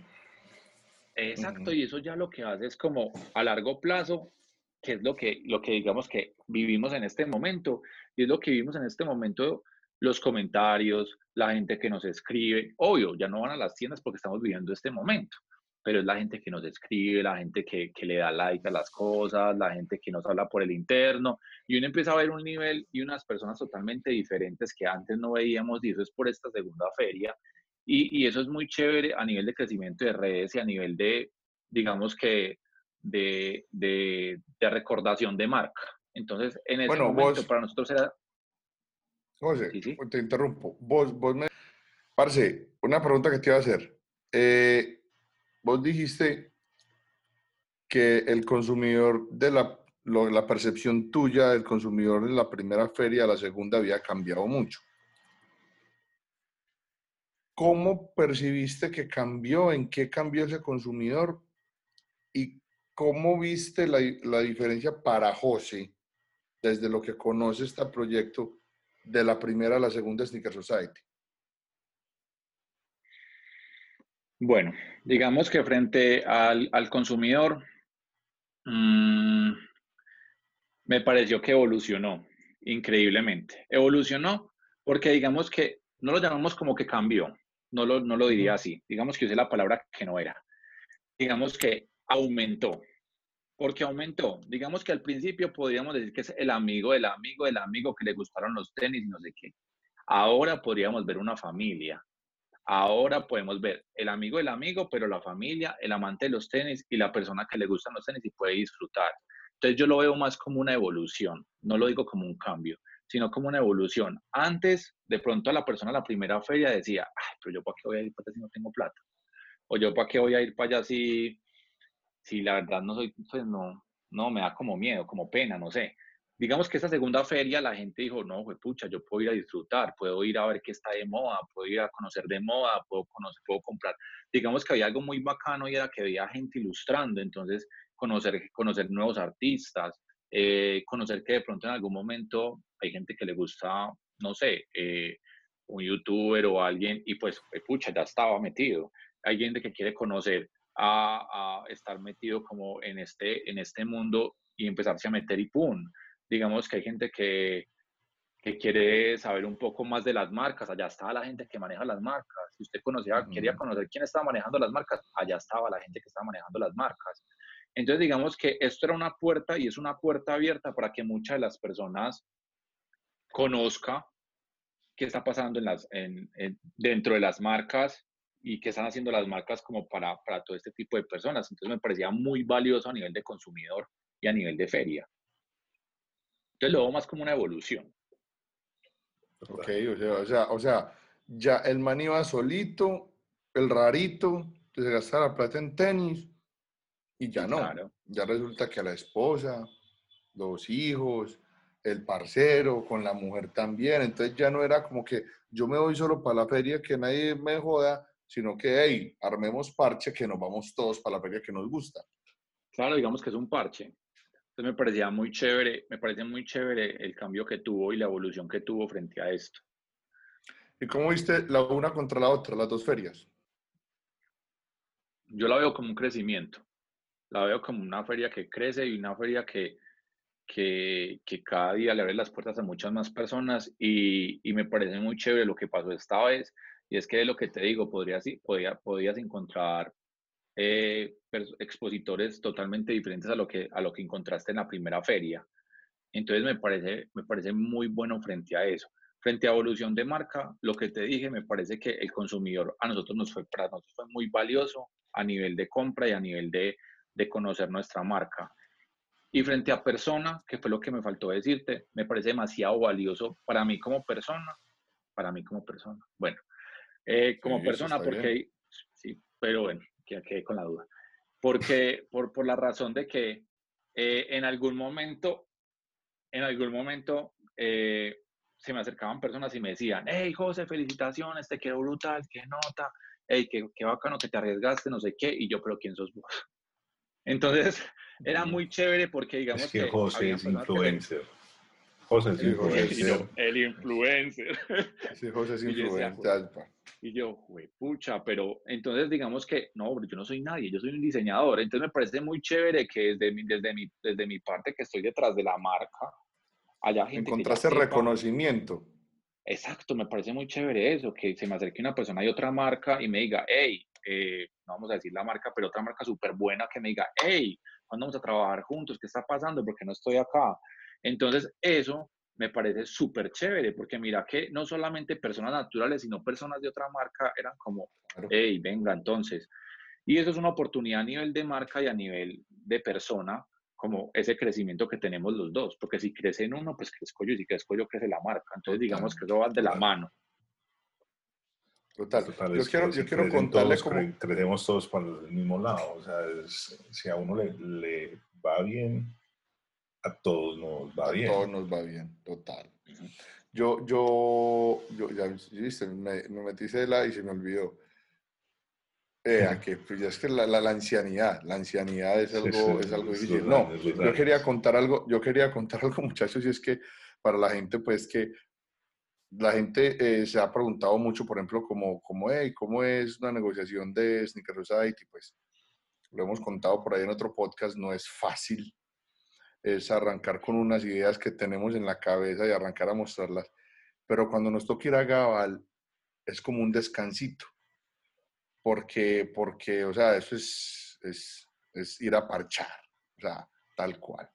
Exacto, y eso ya lo que hace es como a largo plazo, que es lo que, lo que digamos que vivimos en este momento, y es lo que vivimos en este momento los comentarios, la gente que nos escribe. Obvio, ya no van a las tiendas porque estamos viviendo este momento, pero es la gente que nos escribe, la gente que, que, le da like a las cosas, la gente que nos habla por el interno, y uno empieza a ver un nivel y unas personas totalmente diferentes que antes no veíamos, y eso es por esta segunda feria, y, y eso es muy chévere a nivel de crecimiento de redes y a nivel de, digamos que, de, de, de recordación de marca. Entonces, en ese momento para nosotros era José, te interrumpo. Vos, vos me... Parce, una pregunta que te iba a hacer. Eh, vos dijiste que el consumidor de la, la percepción tuya del consumidor de la primera feria a la segunda había cambiado mucho. ¿Cómo percibiste que cambió? ¿En qué cambió ese consumidor? ¿Y ¿cómo viste la, la diferencia para José, desde lo que conoce este proyecto, de la primera a la segunda Sneaker Society? Bueno, digamos que frente al, al consumidor, mmm, me pareció que evolucionó increíblemente. Evolucionó porque digamos que no lo llamamos como que cambió, no lo, no lo diría así, digamos que usé la palabra que no era. Digamos que aumentó. porque aumentó? Digamos que al principio podríamos decir que es el amigo del amigo del amigo que le gustaron los tenis, no sé qué. Ahora podríamos ver una familia. Ahora podemos ver el amigo del amigo, pero la familia, el amante de los tenis y la persona que le gustan los tenis y puede disfrutar. Entonces yo lo veo más como una evolución, no lo digo como un cambio, sino como una evolución. Antes, de pronto a la persona a la primera feria decía, ay, pero yo para qué voy a ir para allá si no tengo plata. O yo para qué voy a ir para allá si, si la verdad no soy, pues no, no, me da como miedo, como pena, no sé. Digamos que esta segunda feria la gente dijo, no, pues pucha, yo puedo ir a disfrutar, puedo ir a ver qué está de moda, puedo ir a conocer de moda, puedo conocer, puedo comprar. Digamos que había algo muy bacano y era que había gente ilustrando, entonces conocer, conocer nuevos artistas, eh, conocer que de pronto en algún momento hay gente que le gusta, no sé, eh, un youtuber o alguien y pues, pues, pucha, ya estaba metido. Hay gente que quiere conocer a, a, estar metido como en este, en este mundo y empezarse a meter y pum. Digamos que hay gente que, que quiere saber un poco más de las marcas, allá estaba la gente que maneja las marcas. Si usted conocía, quería conocer quién estaba manejando las marcas, allá estaba la gente que estaba manejando las marcas. Entonces, digamos que esto era una puerta y es una puerta abierta para que muchas de las personas conozca qué está pasando en las, en, dentro de las marcas y qué están haciendo las marcas como para, para todo este tipo de personas. Entonces me parecía muy valioso a nivel de consumidor y a nivel de feria. Entonces lo veo más como una evolución. Ok, o sea, o sea, o sea ya el man iba solito, el rarito, que se gastaba la plata en tenis, y ya no. Ya resulta que a la esposa, los hijos, el parcero, con la mujer también. Entonces ya no era como que yo me voy solo para la feria, que nadie me joda, sino que, hey, armemos parche, que nos vamos todos para la feria que nos gusta. Claro, digamos que es un parche. Entonces me parecía muy chévere, me parece muy chévere el cambio que tuvo y la evolución que tuvo frente a esto. ¿Y cómo viste la una contra la otra, las dos ferias? Yo la veo como un crecimiento la veo como una feria que crece y una feria que, que, cada día le abre las puertas a muchas más personas y, me parece muy chévere lo que pasó esta vez y es que lo que te digo, podrías, podía, podías encontrar eh, expositores totalmente diferentes a lo, que, a lo que encontraste en la primera feria. Entonces me parece, me parece muy bueno frente a eso. Frente a evolución de marca, lo que te dije, me parece que el consumidor a nosotros nos fue, para nosotros fue muy valioso a nivel de compra y a nivel de, de conocer nuestra marca. Y frente a persona, que fue lo que me faltó decirte, me parece demasiado valioso para mí como persona, para mí como persona. Bueno, eh, como persona, porque, sí, pero bueno, que quedé con la duda. Porque, por, por la razón de que eh, en algún momento, en algún momento, eh, se me acercaban personas y me decían, hey, José, felicitaciones, te quedó brutal, qué nota, hey, qué, qué bacano que te arriesgaste, no sé qué, y yo, pero ¿quién sos vos? Entonces, era muy chévere porque, digamos es que, José es influencer. José es influencer. el influencer. Sí, José es influencer. Y yo, pucha, pero entonces digamos que, no, yo no soy nadie, yo soy un diseñador. Entonces me parece muy chévere que desde mi, desde mi, desde mi parte que estoy detrás de la marca, haya gente Encontraste reconocimiento. Exacto, me parece muy chévere eso, que se me acerque una persona de otra marca y me diga, hey, eh, no vamos a decir la marca, pero otra marca súper buena que me diga, hey, ¿cuándo vamos a trabajar juntos? ¿Qué está pasando? ¿Por qué no estoy acá? Entonces, eso me parece súper chévere, porque mira que no solamente personas naturales, sino personas de otra marca eran como, hey, venga, entonces. Y eso es una oportunidad a nivel de marca y a nivel de persona, como ese crecimiento que tenemos los dos, porque si crece en uno, pues crezco yo, y si crezco yo, crece la marca. Entonces, digamos que eso va de la mano. Total. yo quiero, yo quiero contarle cómo... Crecemos todos para el mismo lado. O sea, si a uno le, le, va bien, a todos nos va bien. A todos nos va bien, total. Yo, yo, yo ya viste, me, me metí cela y se me olvidó. Eh, que, pues, es que la, la, ancianidad, la ancianidad es algo, es algo difícil. No, yo quería contar algo, yo quería contar algo, muchachos, y es que para la gente, pues que la gente eh, se ha preguntado mucho, por ejemplo, como, como hey, ¿cómo es una negociación de Sneaker Society? Pues lo hemos contado por ahí en otro podcast, no es fácil. Es arrancar con unas ideas que tenemos en la cabeza y arrancar a mostrarlas. Pero cuando nos toca ir a Gabal, es como un descansito. Porque, porque o sea, eso es, es, es ir a parchar, o sea, tal cual.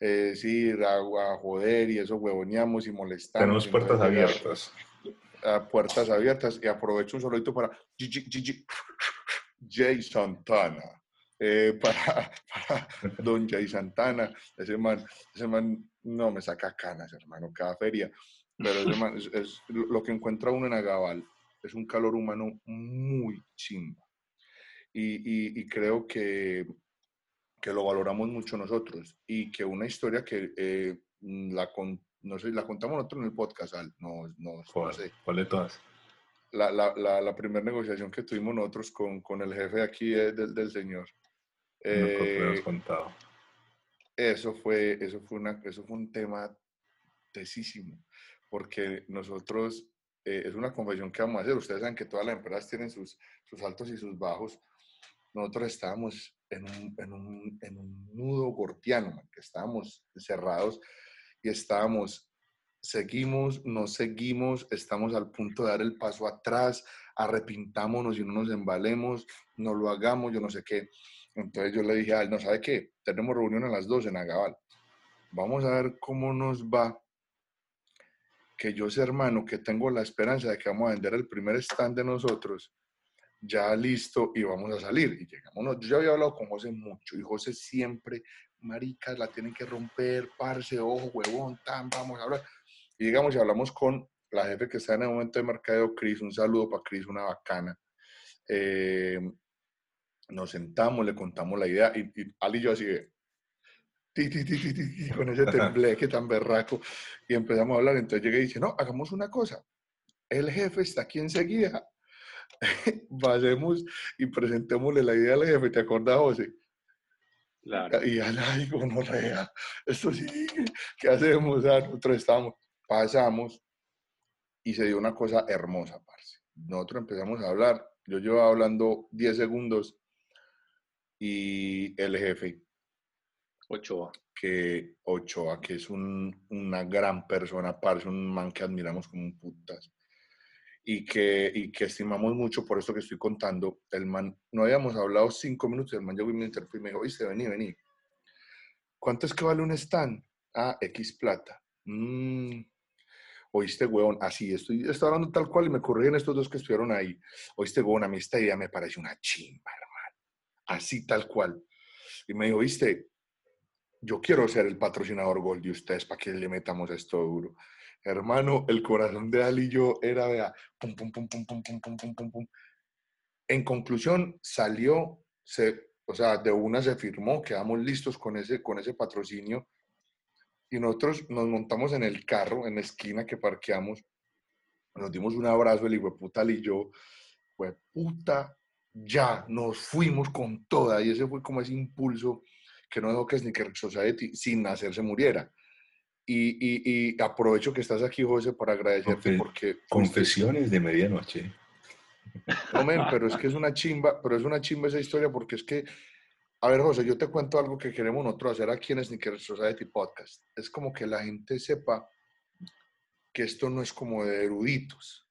Es ir a, joder y eso huevoneamos y molestamos. Tenemos puertas abiertas. A puertas abiertas y aprovecho un solito para Jay Santana. Eh, para, para, Don Jay Santana. Ese man, ese man no me saca canas, hermano, cada feria. Pero ese man es, lo que encuentra uno en Agabal es un calor humano muy chimba. Y, y, creo que, que, lo valoramos mucho nosotros y que una historia que eh, la, no sé, la contamos nosotros en el podcast, no, no, ¿Cuál, sé. ¿Cuál de todas? La, la, la, la primera negociación que tuvimos nosotros con, con el jefe aquí del, del señor. Eh, contado. Eso fue, eso, fue una, eso fue un tema tesísimo, porque nosotros eh, es una confesión que vamos a hacer. Ustedes saben que todas las empresas tienen sus, sus altos y sus bajos. Nosotros estábamos en un, en un, en un nudo gortiano, que estábamos cerrados y estábamos, seguimos, no seguimos, estamos al punto de dar el paso atrás, arrepintámonos y no nos embalemos, no lo hagamos, yo no sé qué. Entonces yo le dije a él, no sabe qué, tenemos reunión a las 12 en Agabal. Vamos a ver cómo nos va que yo sé, hermano, que tengo la esperanza de que vamos a vender el primer stand de nosotros, ya listo y vamos a salir. Y llegamos, yo ya había hablado con José mucho y José siempre, maricas, la tienen que romper, parce, ojo, huevón, tan, vamos a hablar. Y llegamos y hablamos con la jefe que está en el momento de mercadeo, Cris, un saludo para Cris, una bacana. Eh, nos sentamos, le contamos la idea y, y Ali y yo así de, con ese tembleque tan berraco, y empezamos a hablar. Entonces llegué y dije, no, hagamos una cosa. El jefe está aquí enseguida. Vayamos y presentémosle la idea al jefe. ¿Te acordás, José? Claro. Y ya la digo, no rea. Esto sí, ¿qué hacemos? nosotros estamos, pasamos y se dio una cosa hermosa, parce. Nosotros empezamos a hablar. Yo llevaba hablando 10 segundos y el jefe Ochoa. Que Ochoa, que es una gran persona, parece un man que admiramos como un putas. Y que, y que estimamos mucho por esto que estoy contando. El man, no habíamos hablado cinco minutos, el man llegó y me interrumpió y me dijo, oíste, vení, vení. ¿Cuánto es que vale un stand? Ah, X plata. Mm, oíste, huevón, así, estoy, estoy hablando tal cual y me corrigen estos dos que estuvieron ahí. Oíste, huevón, a mí esta idea me parece una chimba, hermano. Así, tal cual. Y me dijo, viste, yo quiero ser el patrocinador Gold de ustedes para que le metamos esto duro. Hermano, el corazón de Ali y yo era, vea, pum, pum, pum, pum, pum, pum, pum, pum, pum, pum. En conclusión, salió, se, o sea, de una se firmó, quedamos listos con ese, con ese patrocinio y nosotros nos montamos en el carro, en la esquina que parqueamos, nos dimos un abrazo, el puta Ali y yo, puta, ya, nos fuimos con toda y ese fue como ese impulso que no dejó que Sneaker Society sin nacer se muriera. Y, y, aprovecho que estás aquí, José, para agradecerte porque... Confesiones de medianoche. No, pero es que es una chimba, pero es una chimba esa historia porque es que, a ver, José, yo te cuento algo que queremos nosotros hacer aquí en Sneaker Society Podcast. Es como que la gente sepa que esto no es como de eruditos.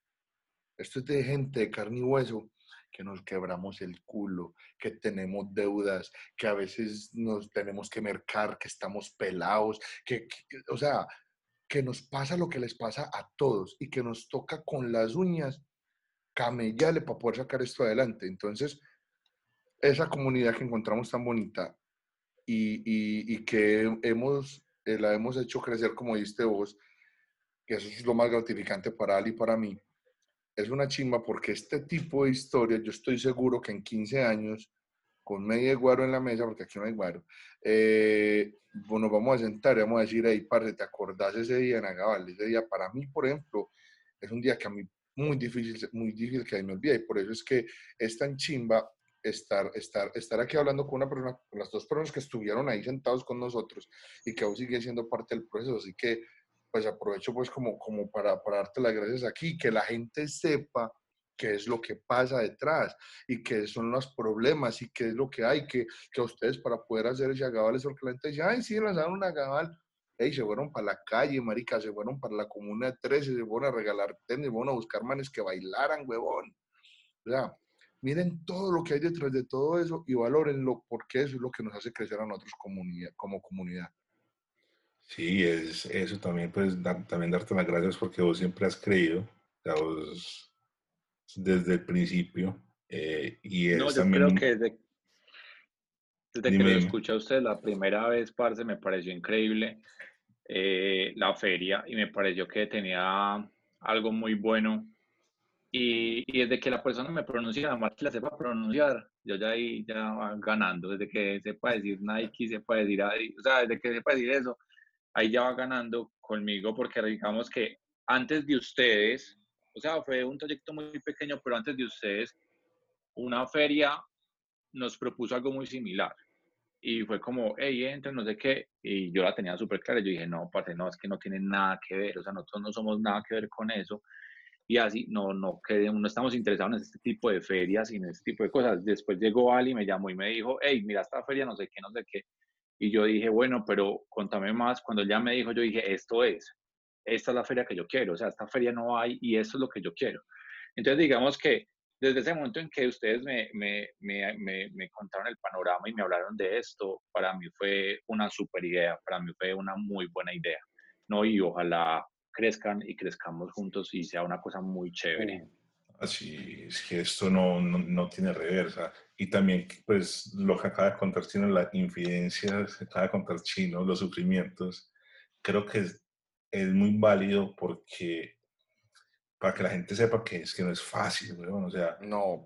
Esto es de gente de carne y hueso que nos quebramos el culo, que tenemos deudas, que a veces nos tenemos que mercar, que estamos pelados, que, o sea, que nos pasa lo que les pasa a todos y que nos toca con las uñas camellarle para poder sacar esto adelante. Entonces, esa comunidad que encontramos tan bonita y, y, que hemos, eh, la hemos hecho crecer, como diste vos, que eso es lo más gratificante para Ali y para mí, es una chimba porque este tipo de historias, yo estoy seguro que en 15 años, con media guaro en la mesa, porque aquí no hay guaro, eh, bueno, vamos a sentar y vamos a decir, hey, parce, ¿te acordás ese día en Agabal? Ese día para mí, por ejemplo, es un día que a mí muy difícil, muy difícil que me olvide y por eso es que es tan chimba estar, estar, estar aquí hablando con una persona, con las dos personas que estuvieron ahí sentados con nosotros y que aún sigue siendo parte del proceso. Así que, pues aprovecho pues como, como para, darte las gracias aquí, que la gente sepa qué es lo que pasa detrás y qué son los problemas y qué es lo que hay, que, que ustedes para poder hacer ese agabal, es porque la gente dice, ay, sí, lanzaron un agabal, hey, se fueron para la calle, marica, se fueron para la comuna 13, se fueron a regalar tenis, se fueron a buscar manes que bailaran, huevón. O sea, miren todo lo que hay detrás de todo eso y valórenlo porque eso es lo que nos hace crecer a nosotros como comunidad. Sí, es eso también, pues también darte las gracias porque vos siempre has creído, vos, desde el principio. Eh, y no, yo creo que desde, desde que lo escuché a usted la primera vez, parce, me pareció increíble eh, la feria y me pareció que tenía algo muy bueno y, y, desde que la persona me pronuncia, más que la sepa pronunciar, yo ya ahí ya ganando. Desde que sepa decir Nike, sepa decir o sea, desde que sepa decir eso, ahí ya va ganando conmigo, porque digamos que antes de ustedes, o sea, fue un proyecto muy pequeño, pero antes de ustedes, una feria nos propuso algo muy similar. Y fue como, hey, entra, no sé qué. Y yo la tenía súper clara. Yo dije, no, parce, no, es que no tiene nada que ver. O sea, nosotros no somos nada que ver con eso y así no, no, que no estamos interesados en este tipo de ferias y en este tipo de cosas. Después llegó Ali, me llamó y me dijo, hey, mira esta feria, no sé qué, no sé qué. Y yo dije, bueno, pero contame más. Cuando ya me dijo, yo dije, esto es, esta es la feria que yo quiero, o sea, esta feria no hay y esto es lo que yo quiero. Entonces, digamos que desde ese momento en que ustedes me, me, me, me, contaron el panorama y me hablaron de esto, para mí fue una super idea, para mí fue una muy buena idea. ¿no? Y ojalá crezcan y crezcamos juntos y sea una cosa muy chévere. Así es que esto no, no, tiene reversa. Y también, pues, lo que acaba de contar Chino, la infidencia que acaba de contar Chino, los sufrimientos, creo que es, es muy válido porque para que la gente sepa que es que no es fácil, O sea, no,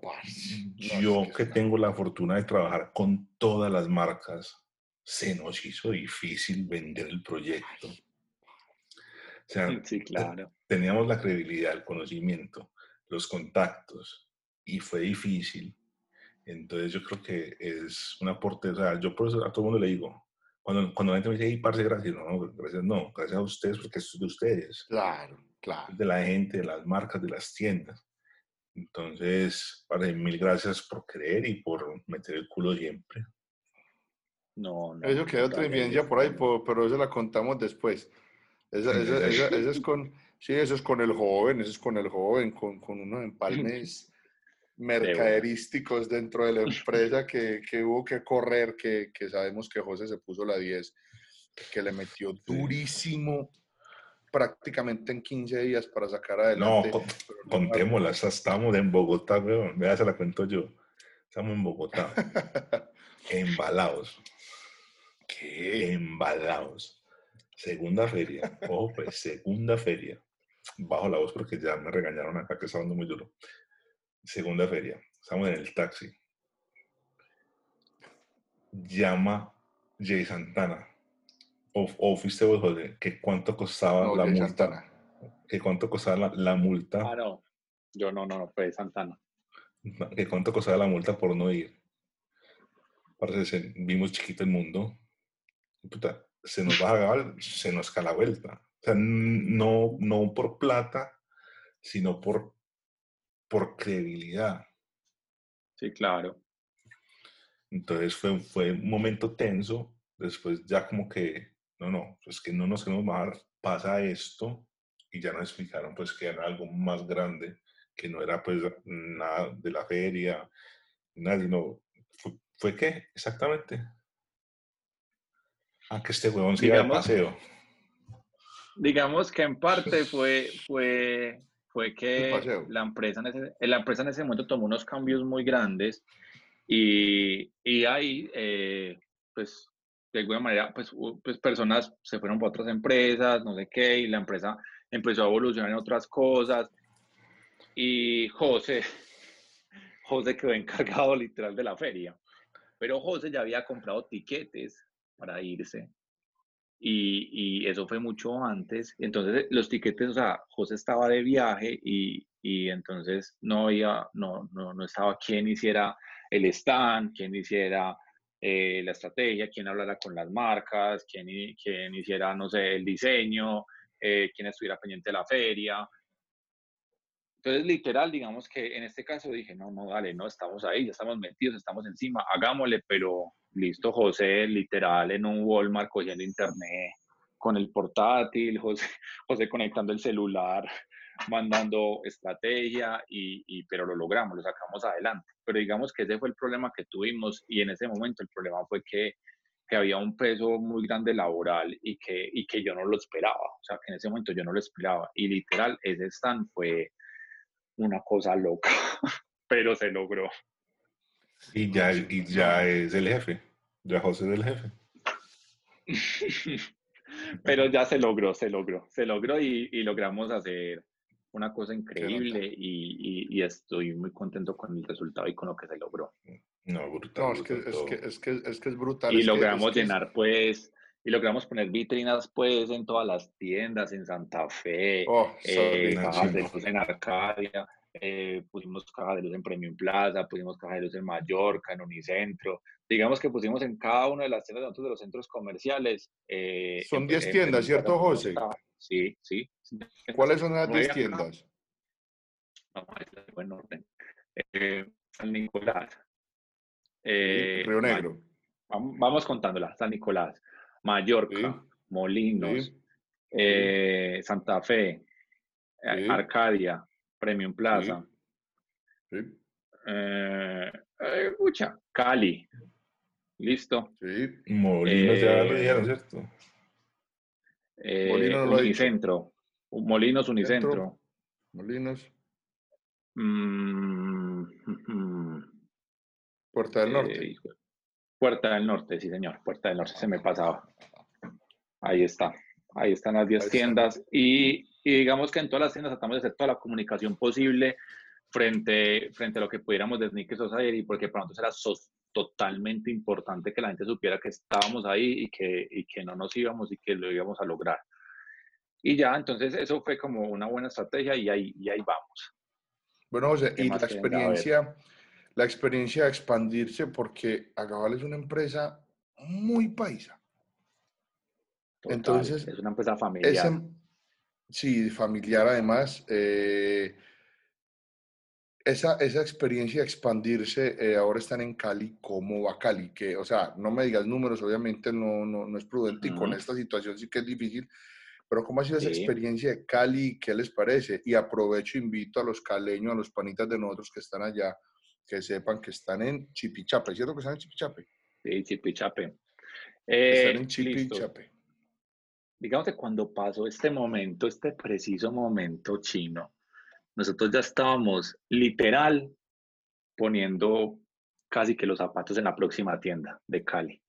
yo que, tengo la fortuna de trabajar con todas las marcas, se nos hizo difícil vender el proyecto. O sea, sí, claro. teníamos la credibilidad, el conocimiento, los contactos y fue difícil. Entonces yo creo que es un aporte, o sea, yo por eso a todo el mundo le digo, cuando, cuando la gente me dice, hey, parce, gracias, no, gracias, no, gracias a ustedes porque esto es de ustedes. Claro, claro. De la gente, de las marcas, de las tiendas. Entonces, para mil gracias por creer y por meter el culo siempre. No, no. Eso queda otra evidencia por ahí, pero eso la contamos después. Esa, es con, sí, eso es con el joven, eso es con el joven, con, con unos empalmes mercaderísticos dentro de la empresa que, que hubo que correr, que, que, sabemos que José se puso la 10, que le metió durísimo prácticamente en 15 días para sacar adelante. No, contémosla, estamos en Bogotá, vea, se la cuento yo. Estamos en Bogotá, embalados. ¿Qué? Embalados. Segunda feria. Ojo, pues, segunda feria. Bajo la voz porque ya me regañaron acá que está dando muy duro. Segunda feria. Estamos en el taxi. Llama Jay Santana. O, fuiste vos, José, que cuánto costaba la multa. Que cuánto costaba la, multa. Ah, no. Yo no, no, no, fue Santana. Que cuánto costaba la multa por no ir. Parece vimos chiquito el mundo. Puta, se nos va a acabar, se nos cae la vuelta. Sea, no, no por plata, sino por, por credibilidad. Sí, claro. Entonces fue, fue un momento tenso. Después ya como que, no, no, pues que no nos queremos bajar, pasa esto. Y ya nos explicaron pues que era algo más grande, que no era pues nada de la feria, nada, sino, ¿fue, fue qué exactamente? Aunque este huevón siga digamos, paseo. Digamos que en parte fue, fue, fue que la empresa, en ese, la empresa en ese momento tomó unos cambios muy grandes y, y ahí, eh, pues, de alguna manera, pues, pues personas se fueron para otras empresas, no sé qué, y la empresa empezó a evolucionar en otras cosas. Y José, José quedó encargado literal de la feria. Pero José ya había comprado tiquetes para irse. Y, y, eso fue mucho antes. Entonces, los tiquetes, o sea, José estaba de viaje y, y entonces no había, no, no, no estaba quien hiciera el stand, quien hiciera eh, la estrategia, quien hablara con las marcas, quien, quien hiciera, no sé, el diseño, eh, quien estuviera pendiente de la feria. Entonces, literal, digamos que en este caso dije, no, no, dale, no, estamos ahí, ya estamos metidos, estamos encima, hagámosle, pero listo, José, literal, en un Walmart cogiendo internet, con el portátil, José, José conectando el celular, mandando estrategia, y, pero lo logramos, lo sacamos adelante. Pero digamos que ese fue el problema que tuvimos y en ese momento el problema fue que, que había un peso muy grande laboral y que, y que yo no lo esperaba. O sea, que en ese momento yo no lo esperaba. Y literal, ese stand fue una cosa loca, pero se logró. Y ya, y ya es el jefe, ya José es el jefe. pero ya se logró, se logró, se logró y, y logramos hacer una cosa increíble y, y, estoy muy contento con el resultado y con lo que se logró. No, brutal. No, es que es, que, es, que, es, que es brutal. Y logramos llenar, pues, y logramos poner vitrinas, pues, en todas las tiendas, en Santa Fe, oh, eh, en Arcadia, eh, pusimos cajas de luz en Premium Plaza, pusimos cajas de luz en Mallorca, en Unicentro. Digamos que pusimos en cada una de las tiendas de los centros comerciales. Eh, Son 10 tiendas, ¿cierto, José? Sí, sí. ¿Cuáles son las 10 tiendas? Vamos a ver, buen orden. Eh, San Nicolás. Río Negro. Vamos contándola. San Nicolás, Mallorca, Molinos, Santa Fe, Arcadia, Premium Plaza. Mucha. Cali. Listo. Sí. Molinos ya lo dijeron, ¿cierto? Eh, Unicentro. Molinos Unicentro. Molinos. Mm, Puerta del Norte. Eh, Puerta del Norte, sí, señor. Puerta del Norte, se me pasaba. Ahí está. Ahí están las 10 tiendas. Y, digamos que en todas las tiendas tratamos de hacer toda la comunicación posible frente, frente a lo que pudiéramos de Sneaker Society, porque para nosotros era totalmente importante que la gente supiera que estábamos ahí y que, y que no nos íbamos y que lo íbamos a lograr. Y ya, entonces eso fue como una buena estrategia y ahí, y ahí vamos. Bueno, José, y la experiencia, la experiencia de expandirse, porque Agabal es una empresa muy paisa. entonces, es una empresa familiar. Sí, familiar además. Eh, esa, esa experiencia de expandirse, eh, ahora están en Cali, ¿cómo va Cali? Que, o sea, no me digas números, obviamente no, no, no es prudente y con esta situación sí que es difícil, pero ¿cómo ha sido esa experiencia de Cali? ¿Qué les parece? Y aprovecho, invito a los caleños, a los panitas de nosotros que están allá, que sepan que están en Chipichape, ¿cierto que están en Chipichape? Sí, Chipichape. están en eh, Chipichape. Digamos que cuando pasó este momento, este preciso momento chino, nosotros ya estábamos literal poniendo casi que los zapatos en la próxima tienda de Cali.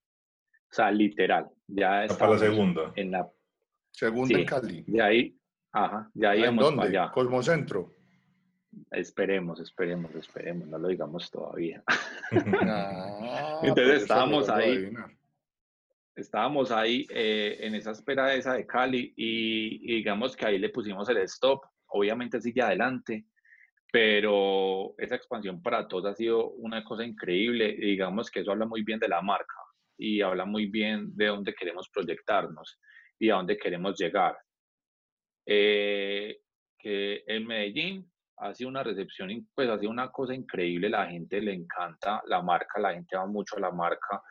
O sea, literal. Ya para la segunda. En la segunda en Cali. De ahí, ajá, ya ahí ¿En dónde? Allá. Cosmocentro. Esperemos, esperemos, esperemos, no lo digamos todavía. Ah, Entonces estábamos ahí. Estábamos ahí eh, en esa espera esa de Cali y, y digamos que ahí le pusimos el stop obviamente sigue adelante, pero esa expansión para todos ha sido una cosa increíble y digamos que eso habla muy bien de la marca y habla muy bien de dónde queremos proyectarnos y a dónde queremos llegar. Eh, que en Medellín ha sido una recepción, pues ha sido una cosa increíble, la gente le encanta la marca, la gente va mucho a la marca,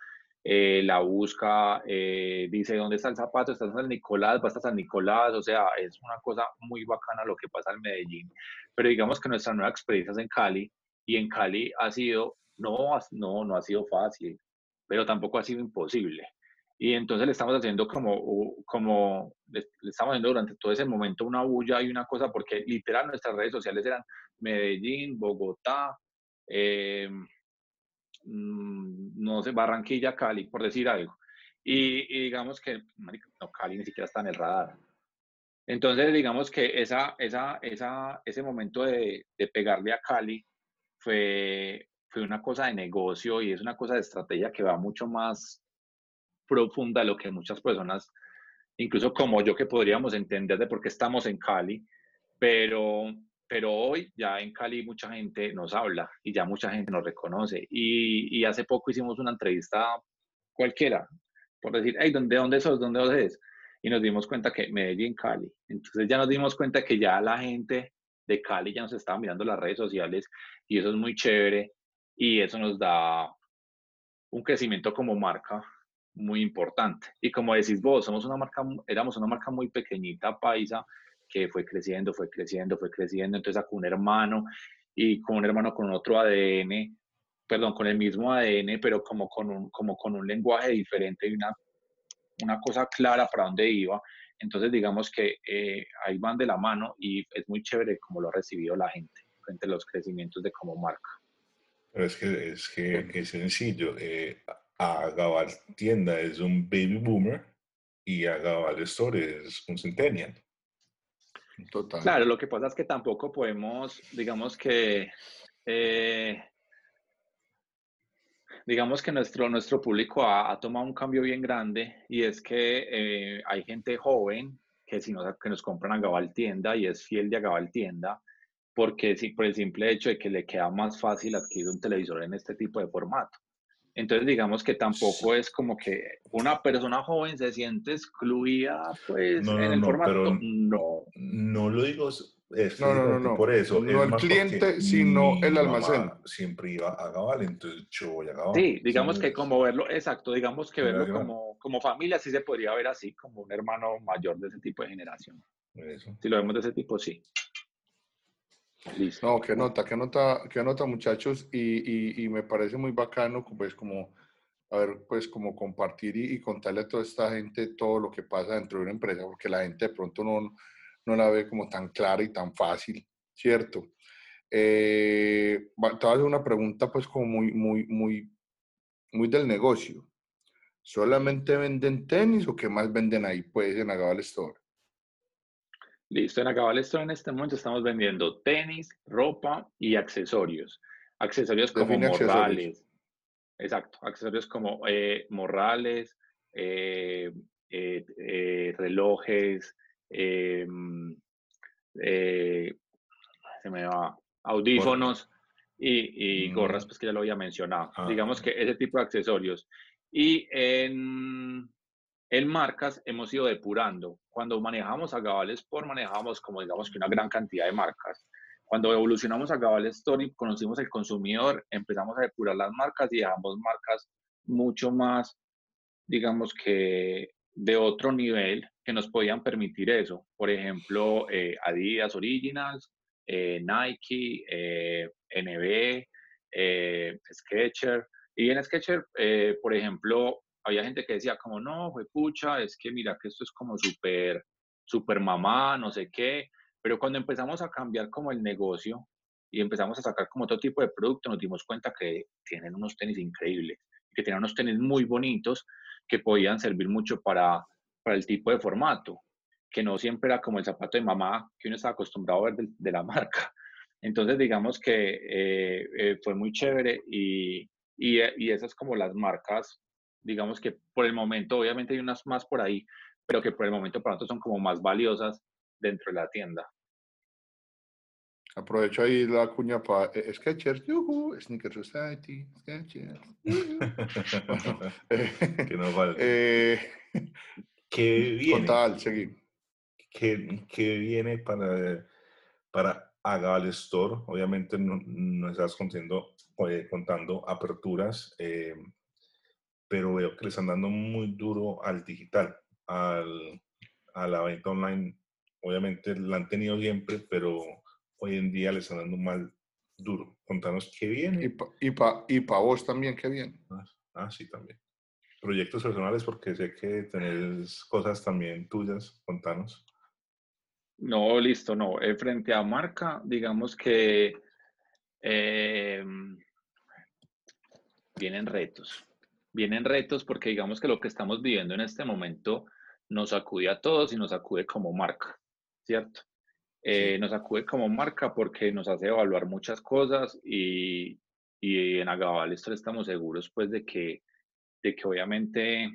eh, la busca, eh, dice, ¿dónde está el zapato? Está en San Nicolás, va hasta San Nicolás, o sea, es una cosa muy bacana lo que pasa en Medellín. Pero digamos que nuestra nueva experiencia es en Cali, y en Cali ha sido, no, no, no ha sido fácil, pero tampoco ha sido imposible. Y entonces le estamos haciendo como, como le, estamos haciendo durante todo ese momento una bulla y una cosa, porque literal nuestras redes sociales eran Medellín, Bogotá, eh, no sé, Barranquilla, Cali, por decir algo. Y, digamos que, no, Cali ni siquiera está en el radar. Entonces, digamos que esa, esa, esa, ese momento de, de, pegarle a Cali fue, fue una cosa de negocio y es una cosa de estrategia que va mucho más profunda de lo que muchas personas, incluso como yo, que podríamos entender de por qué estamos en Cali, pero pero hoy ya en Cali mucha gente nos habla y ya mucha gente nos reconoce. Y, y hace poco hicimos una entrevista cualquiera, por decir, hey, ¿dónde, dónde sos? ¿Dónde sos? Y nos dimos cuenta que Medellín, Cali. Entonces ya nos dimos cuenta que ya la gente de Cali ya nos estaba mirando las redes sociales y eso es muy chévere y eso nos da un crecimiento como marca muy importante. Y como decís vos, somos una marca, éramos una marca muy pequeñita, paisa, que fue creciendo, fue creciendo, fue creciendo. Entonces sacó un hermano y con un hermano con otro ADN, perdón, con el mismo ADN, pero como con un, como con un lenguaje diferente y una, una cosa clara para dónde iba. Entonces digamos que eh, ahí van de la mano y es muy chévere como lo ha recibido la gente frente a los crecimientos de como marca. Pero es que es, que, es sencillo. Eh, Agabal Tienda es un baby boomer y Agabal Store es un centennial. Claro, lo que pasa es que tampoco podemos, digamos que, eh, digamos que nuestro, nuestro público ha, tomado un cambio bien grande y es que eh, hay gente joven que, si nos, que nos compran a Gabal Tienda y es fiel de Gabal Tienda, porque sí, por el simple hecho de que le queda más fácil adquirir un televisor en este tipo de formato. Entonces, digamos que tampoco es como que una persona joven se siente excluida, pues, en el formato. no. No lo digo no, no, no, por eso. No el cliente, sino el almacén. Siempre iba a Gabal, entonces yo voy a Gabal. Sí, digamos que como verlo, exacto, digamos que verlo como, como familia, sí se podría ver así, como un hermano mayor de ese tipo de generación. Si lo vemos de ese tipo, sí. No, qué nota, qué nota, qué nota muchachos y, me parece muy bacano pues como, a ver, pues como compartir y, contarle a toda esta gente todo lo que pasa dentro de una empresa, porque la gente de pronto no, no la ve como tan clara y tan fácil, ¿cierto? Eh, te voy una pregunta pues como muy, muy, muy, muy del negocio. ¿Solamente venden tenis o qué más venden ahí pues en Agabal Store? Listo, en Acabal Store en este momento estamos vendiendo tenis, ropa y accesorios. Accesorios como morrales. Exacto, accesorios como eh, morrales, eh, eh, relojes, se me va, audífonos y, mm. gorras, pues que ya lo había mencionado. Ah, Digamos que ese tipo de accesorios. Y en en marcas hemos ido depurando. Cuando manejamos a Gabal Sport, manejamos como digamos que una gran cantidad de marcas. Cuando evolucionamos a Gabal Story, conocimos el consumidor, empezamos a depurar las marcas y dejamos marcas mucho más, digamos que de otro nivel que nos podían permitir eso. Por ejemplo, eh, Adidas Originals, eh, Nike, eh, NB, Sketcher. Y en Sketcher, por ejemplo, había gente que decía como, no, fue pucha, es que mira que esto es como súper, súper mamá, no sé qué, pero cuando empezamos a cambiar como el negocio y empezamos a sacar como otro tipo de producto, nos dimos cuenta que tienen unos tenis increíbles, que tienen unos tenis muy bonitos que podían servir mucho para, para el tipo de formato, que no siempre era como el zapato de mamá que uno estaba acostumbrado a ver de, la marca. Entonces, digamos que eh, eh, fue muy chévere y, y, y esas como las marcas digamos que por el momento, obviamente hay unas más por ahí, pero que por el momento para nosotros son como más valiosas dentro de la tienda. Aprovecho ahí la cuña para eh, Sketchers, yuhu, Sneaker Society, Sketchers. que no vale. Eh, ¿Qué viene? Total, seguí. ¿Qué, ¿Qué, viene para, para Agal Store? Obviamente no, no estás contando, eh, contando aperturas. Pero veo que le están dando muy duro al digital, al, a la venta online. Obviamente la han tenido siempre, pero hoy en día le están dando mal duro. Contanos qué viene. Y para y pa, vos también, qué bien. Ah, ah, sí, también. Proyectos personales, porque sé que tenés cosas también tuyas. Contanos. No, listo, no. Eh, frente a marca, digamos que eh, vienen retos vienen retos porque digamos que lo que estamos viviendo en este momento nos acude a todos y nos acude como marca, ¿cierto? Eh, nos acude como marca porque nos hace evaluar muchas cosas y, y en Agabal esto estamos seguros pues de que, de que obviamente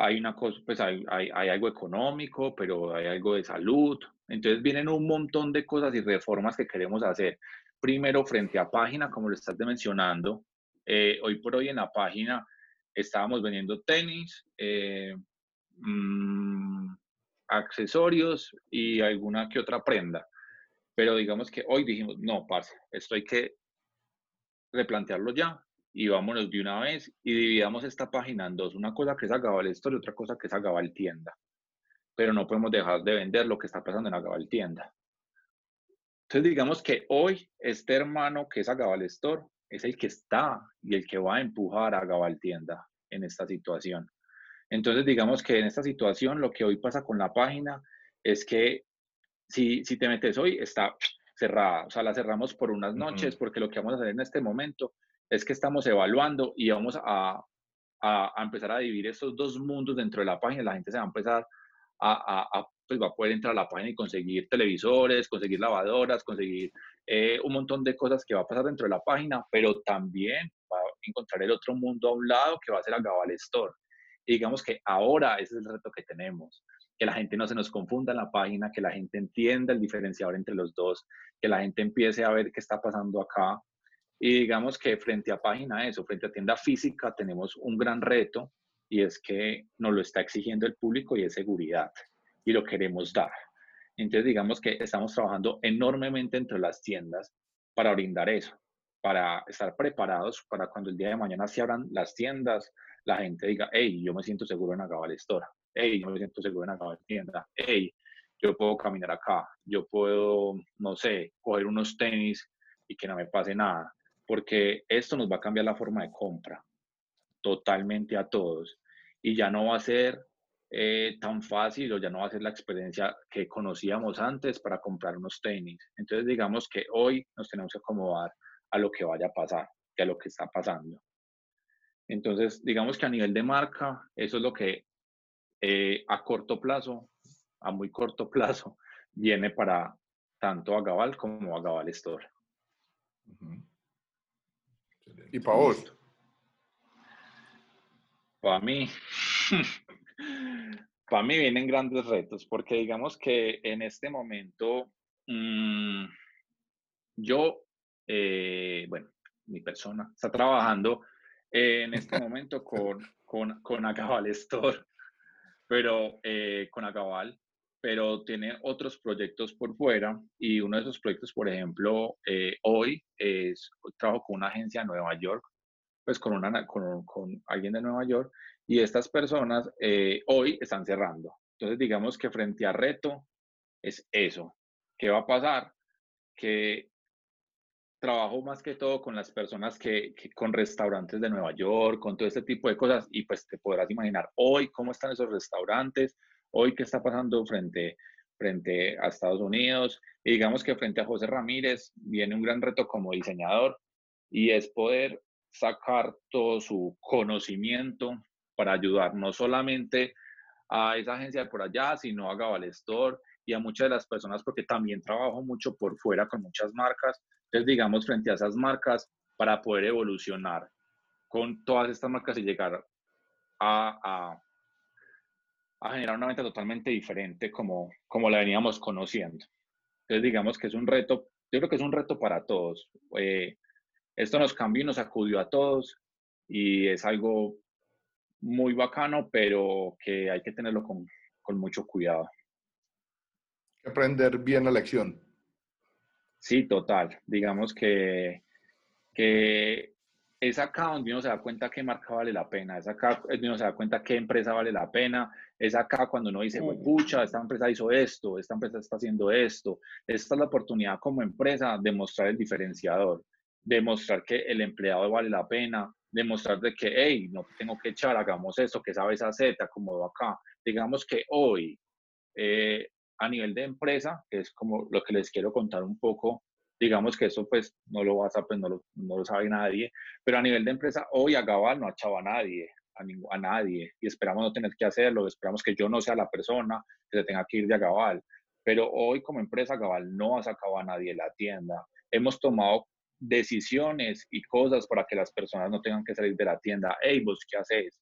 hay una cosa, pues hay, hay, hay, algo económico, pero hay algo de salud. Entonces vienen un montón de cosas y reformas que queremos hacer. Primero, frente a página, como lo estás mencionando, eh, hoy por hoy en la página estábamos vendiendo tenis, eh, mm, accesorios y alguna que otra prenda. Pero digamos que hoy dijimos, no, pasa, esto hay que replantearlo ya y vámonos de una vez y dividamos esta página en dos. Una cosa que es Agabal Store y otra cosa que es Agabal Tienda. Pero no podemos dejar de vender lo que está pasando en Agabal Tienda. Entonces digamos que hoy este hermano que es Agabal Store es el que está y el que va a empujar a Agabal Tienda en esta situación. Entonces digamos que en esta situación lo que hoy pasa con la página es que si, si te metes hoy está cerrada, o sea, la cerramos por unas noches porque lo que vamos a hacer en este momento es que estamos evaluando y vamos a, a, empezar a dividir estos dos mundos dentro de la página. La gente se va a empezar a, a pues va a poder entrar a la página y conseguir televisores, conseguir lavadoras, conseguir eh, un montón de cosas que va a pasar dentro de la página, pero también va a encontrar el otro mundo a un lado que va a ser a Gabal Store. Y digamos que ahora ese es el reto que tenemos, que la gente no se nos confunda en la página, que la gente entienda el diferenciador entre los dos, que la gente empiece a ver qué está pasando acá, y digamos que frente a página eso, frente a tienda física, tenemos un gran reto y es que nos lo está exigiendo el público y es seguridad y lo queremos dar. Entonces, digamos que estamos trabajando enormemente entre las tiendas para brindar eso, para estar preparados para cuando el día de mañana se abran las tiendas, la gente diga, hey, yo me siento seguro en Agabal Store, hey, yo me siento seguro en Agabal Tienda, hey, yo puedo caminar acá, yo puedo, no sé, coger unos tenis y que no me pase nada porque esto nos va a cambiar la forma de compra totalmente a todos y ya no va a ser eh, tan fácil o ya no va a ser la experiencia que conocíamos antes para comprar unos tenis. Entonces digamos que hoy nos tenemos que acomodar a lo que vaya a pasar y a lo que está pasando. Entonces digamos que a nivel de marca, eso es lo que eh, a corto plazo, a muy corto plazo, viene para tanto a Gabal como a Gabal Store. ¿Y para vos? Para mí, para mí vienen grandes retos, porque digamos que en este momento, mm, yo, eh, bueno, mi persona está trabajando en este momento con, con, con Acabal Store, pero eh, con Acabal, pero tiene otros proyectos por fuera y uno de esos proyectos, por ejemplo, eh, hoy es, trabajo con una agencia en Nueva York, pues con, una, con, con alguien de Nueva York y estas personas eh, hoy están cerrando. Entonces, digamos que frente a reto es eso. ¿Qué va a pasar? Que trabajo más que todo con las personas que, con restaurantes de Nueva York, con todo este tipo de cosas, y pues te podrás imaginar hoy cómo están esos restaurantes, hoy qué está pasando frente, frente a Estados Unidos. Y digamos que frente a José Ramírez viene un gran reto como diseñador y es poder sacar todo su conocimiento para ayudar no solamente a esa agencia de por allá, sino a Gabalestor y a muchas de las personas, porque también trabajo mucho por fuera con muchas marcas. Entonces, digamos, frente a esas marcas, para poder evolucionar con todas estas marcas y llegar a, a generar una venta totalmente diferente como, como la veníamos conociendo. Entonces, digamos que es un reto, yo creo que es un reto para todos. Eh, esto nos cambió y nos acudió a todos y es algo muy bacano, pero que hay que tenerlo con, con mucho cuidado. Aprender bien la lección. Sí, total. Digamos que, que es acá donde uno se da cuenta qué marca vale la pena, es acá donde uno se da cuenta qué empresa vale la pena, es acá cuando uno dice, pucha, esta empresa hizo esto, esta empresa está haciendo esto. Esta es la oportunidad como empresa de mostrar el diferenciador, de mostrar que el empleado vale la pena, de mostrar de que, hey, no tengo que echar, hagamos esto, que sabes hacer, te acomodo acá. Digamos que hoy, eh, a nivel de empresa, que es como lo que les quiero contar un poco, digamos que eso pues no lo vas a, pues no lo, no lo sabe nadie, pero a nivel de empresa, hoy a Gabal no ha echado a nadie, a, a nadie, y esperamos no tener que hacerlo, esperamos que yo no sea la persona que se tenga que ir de Gabal, pero hoy como empresa Gabal no ha sacado a nadie de la tienda, hemos tomado decisiones y cosas para que las personas no tengan que salir de la tienda, hey, vos, ¿qué haces?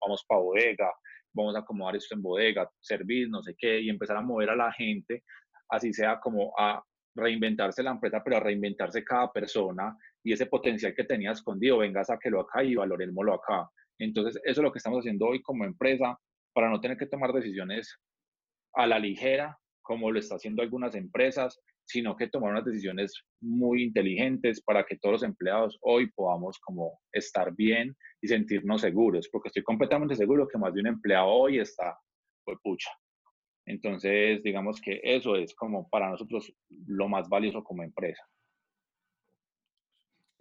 Vamos para bodega, vamos a acomodar esto en bodega, servir, no sé qué, y empezar a mover a la gente, así sea como a reinventarse la empresa, pero a reinventarse cada persona y ese potencial que tenía escondido, venga, sáquelo acá y valorémoslo acá. Entonces, eso es lo que estamos haciendo hoy como empresa para no tener que tomar decisiones a la ligera, como lo está haciendo algunas empresas, sino que tomar unas decisiones muy inteligentes para que todos los empleados hoy podamos como estar bien y sentirnos seguros, porque estoy completamente seguro que más de un empleado hoy está, pues pucha. Entonces, digamos que eso es como para nosotros lo más valioso como empresa.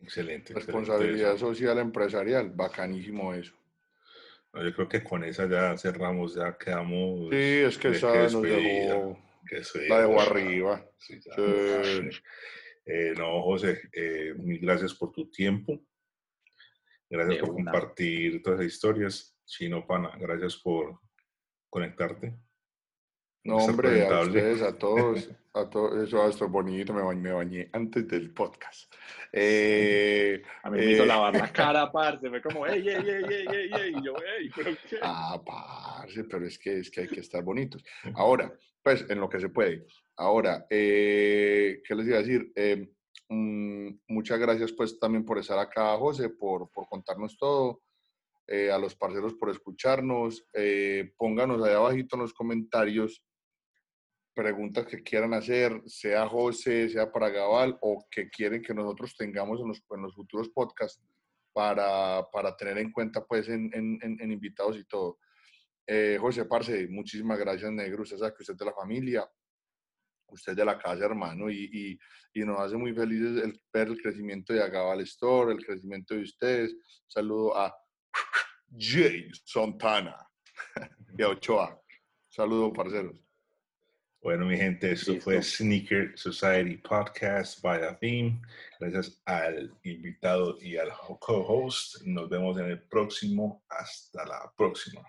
Excelente. Responsabilidad social empresarial, bacanísimo eso. yo creo que con esa ya cerramos, ya quedamos. Sí, es que esa nos dejó la dejo arriba. Eh, no, José, eh, mil gracias por tu tiempo. Gracias por compartir todas las historias. Chino Pana, gracias por conectarte. No, hombre, a ustedes, a todos, a todos, eso esto es bonito, me bañé, me bañé antes del podcast. Eh, a mí me hizo lavar la cara, parce, fue como, ey, ey, ey, ey, ey, ey, y yo, ey, pero qué. Ah, parce, pero es que, es que hay que estar bonitos. Ahora, pues, en lo que se puede. Ahora, eh, ¿qué les iba a decir? Eh, mm, muchas gracias, pues, también por estar acá, José, por, por contarnos todo. Eh, a los parceros por escucharnos. pónganos ahí abajito en los comentarios preguntas que quieran hacer, sea José, sea para Gabal, o que quieren que nosotros tengamos en los, en los futuros podcasts para, para, tener en cuenta, pues, en, en, en invitados y todo. Eh, José Parce, muchísimas gracias, negro. Usted sabe que usted es de la familia, usted es de la casa, hermano, y, y, nos hace muy felices el, ver el crecimiento de Agabal Store, el crecimiento de ustedes. saludo a Jay Santana y a Ochoa. Saludo, parceros. Bueno, mi gente, esto fue Sneaker Society Podcast by Theme. Gracias al invitado y al co-host. Nos vemos en el próximo. Hasta la próxima.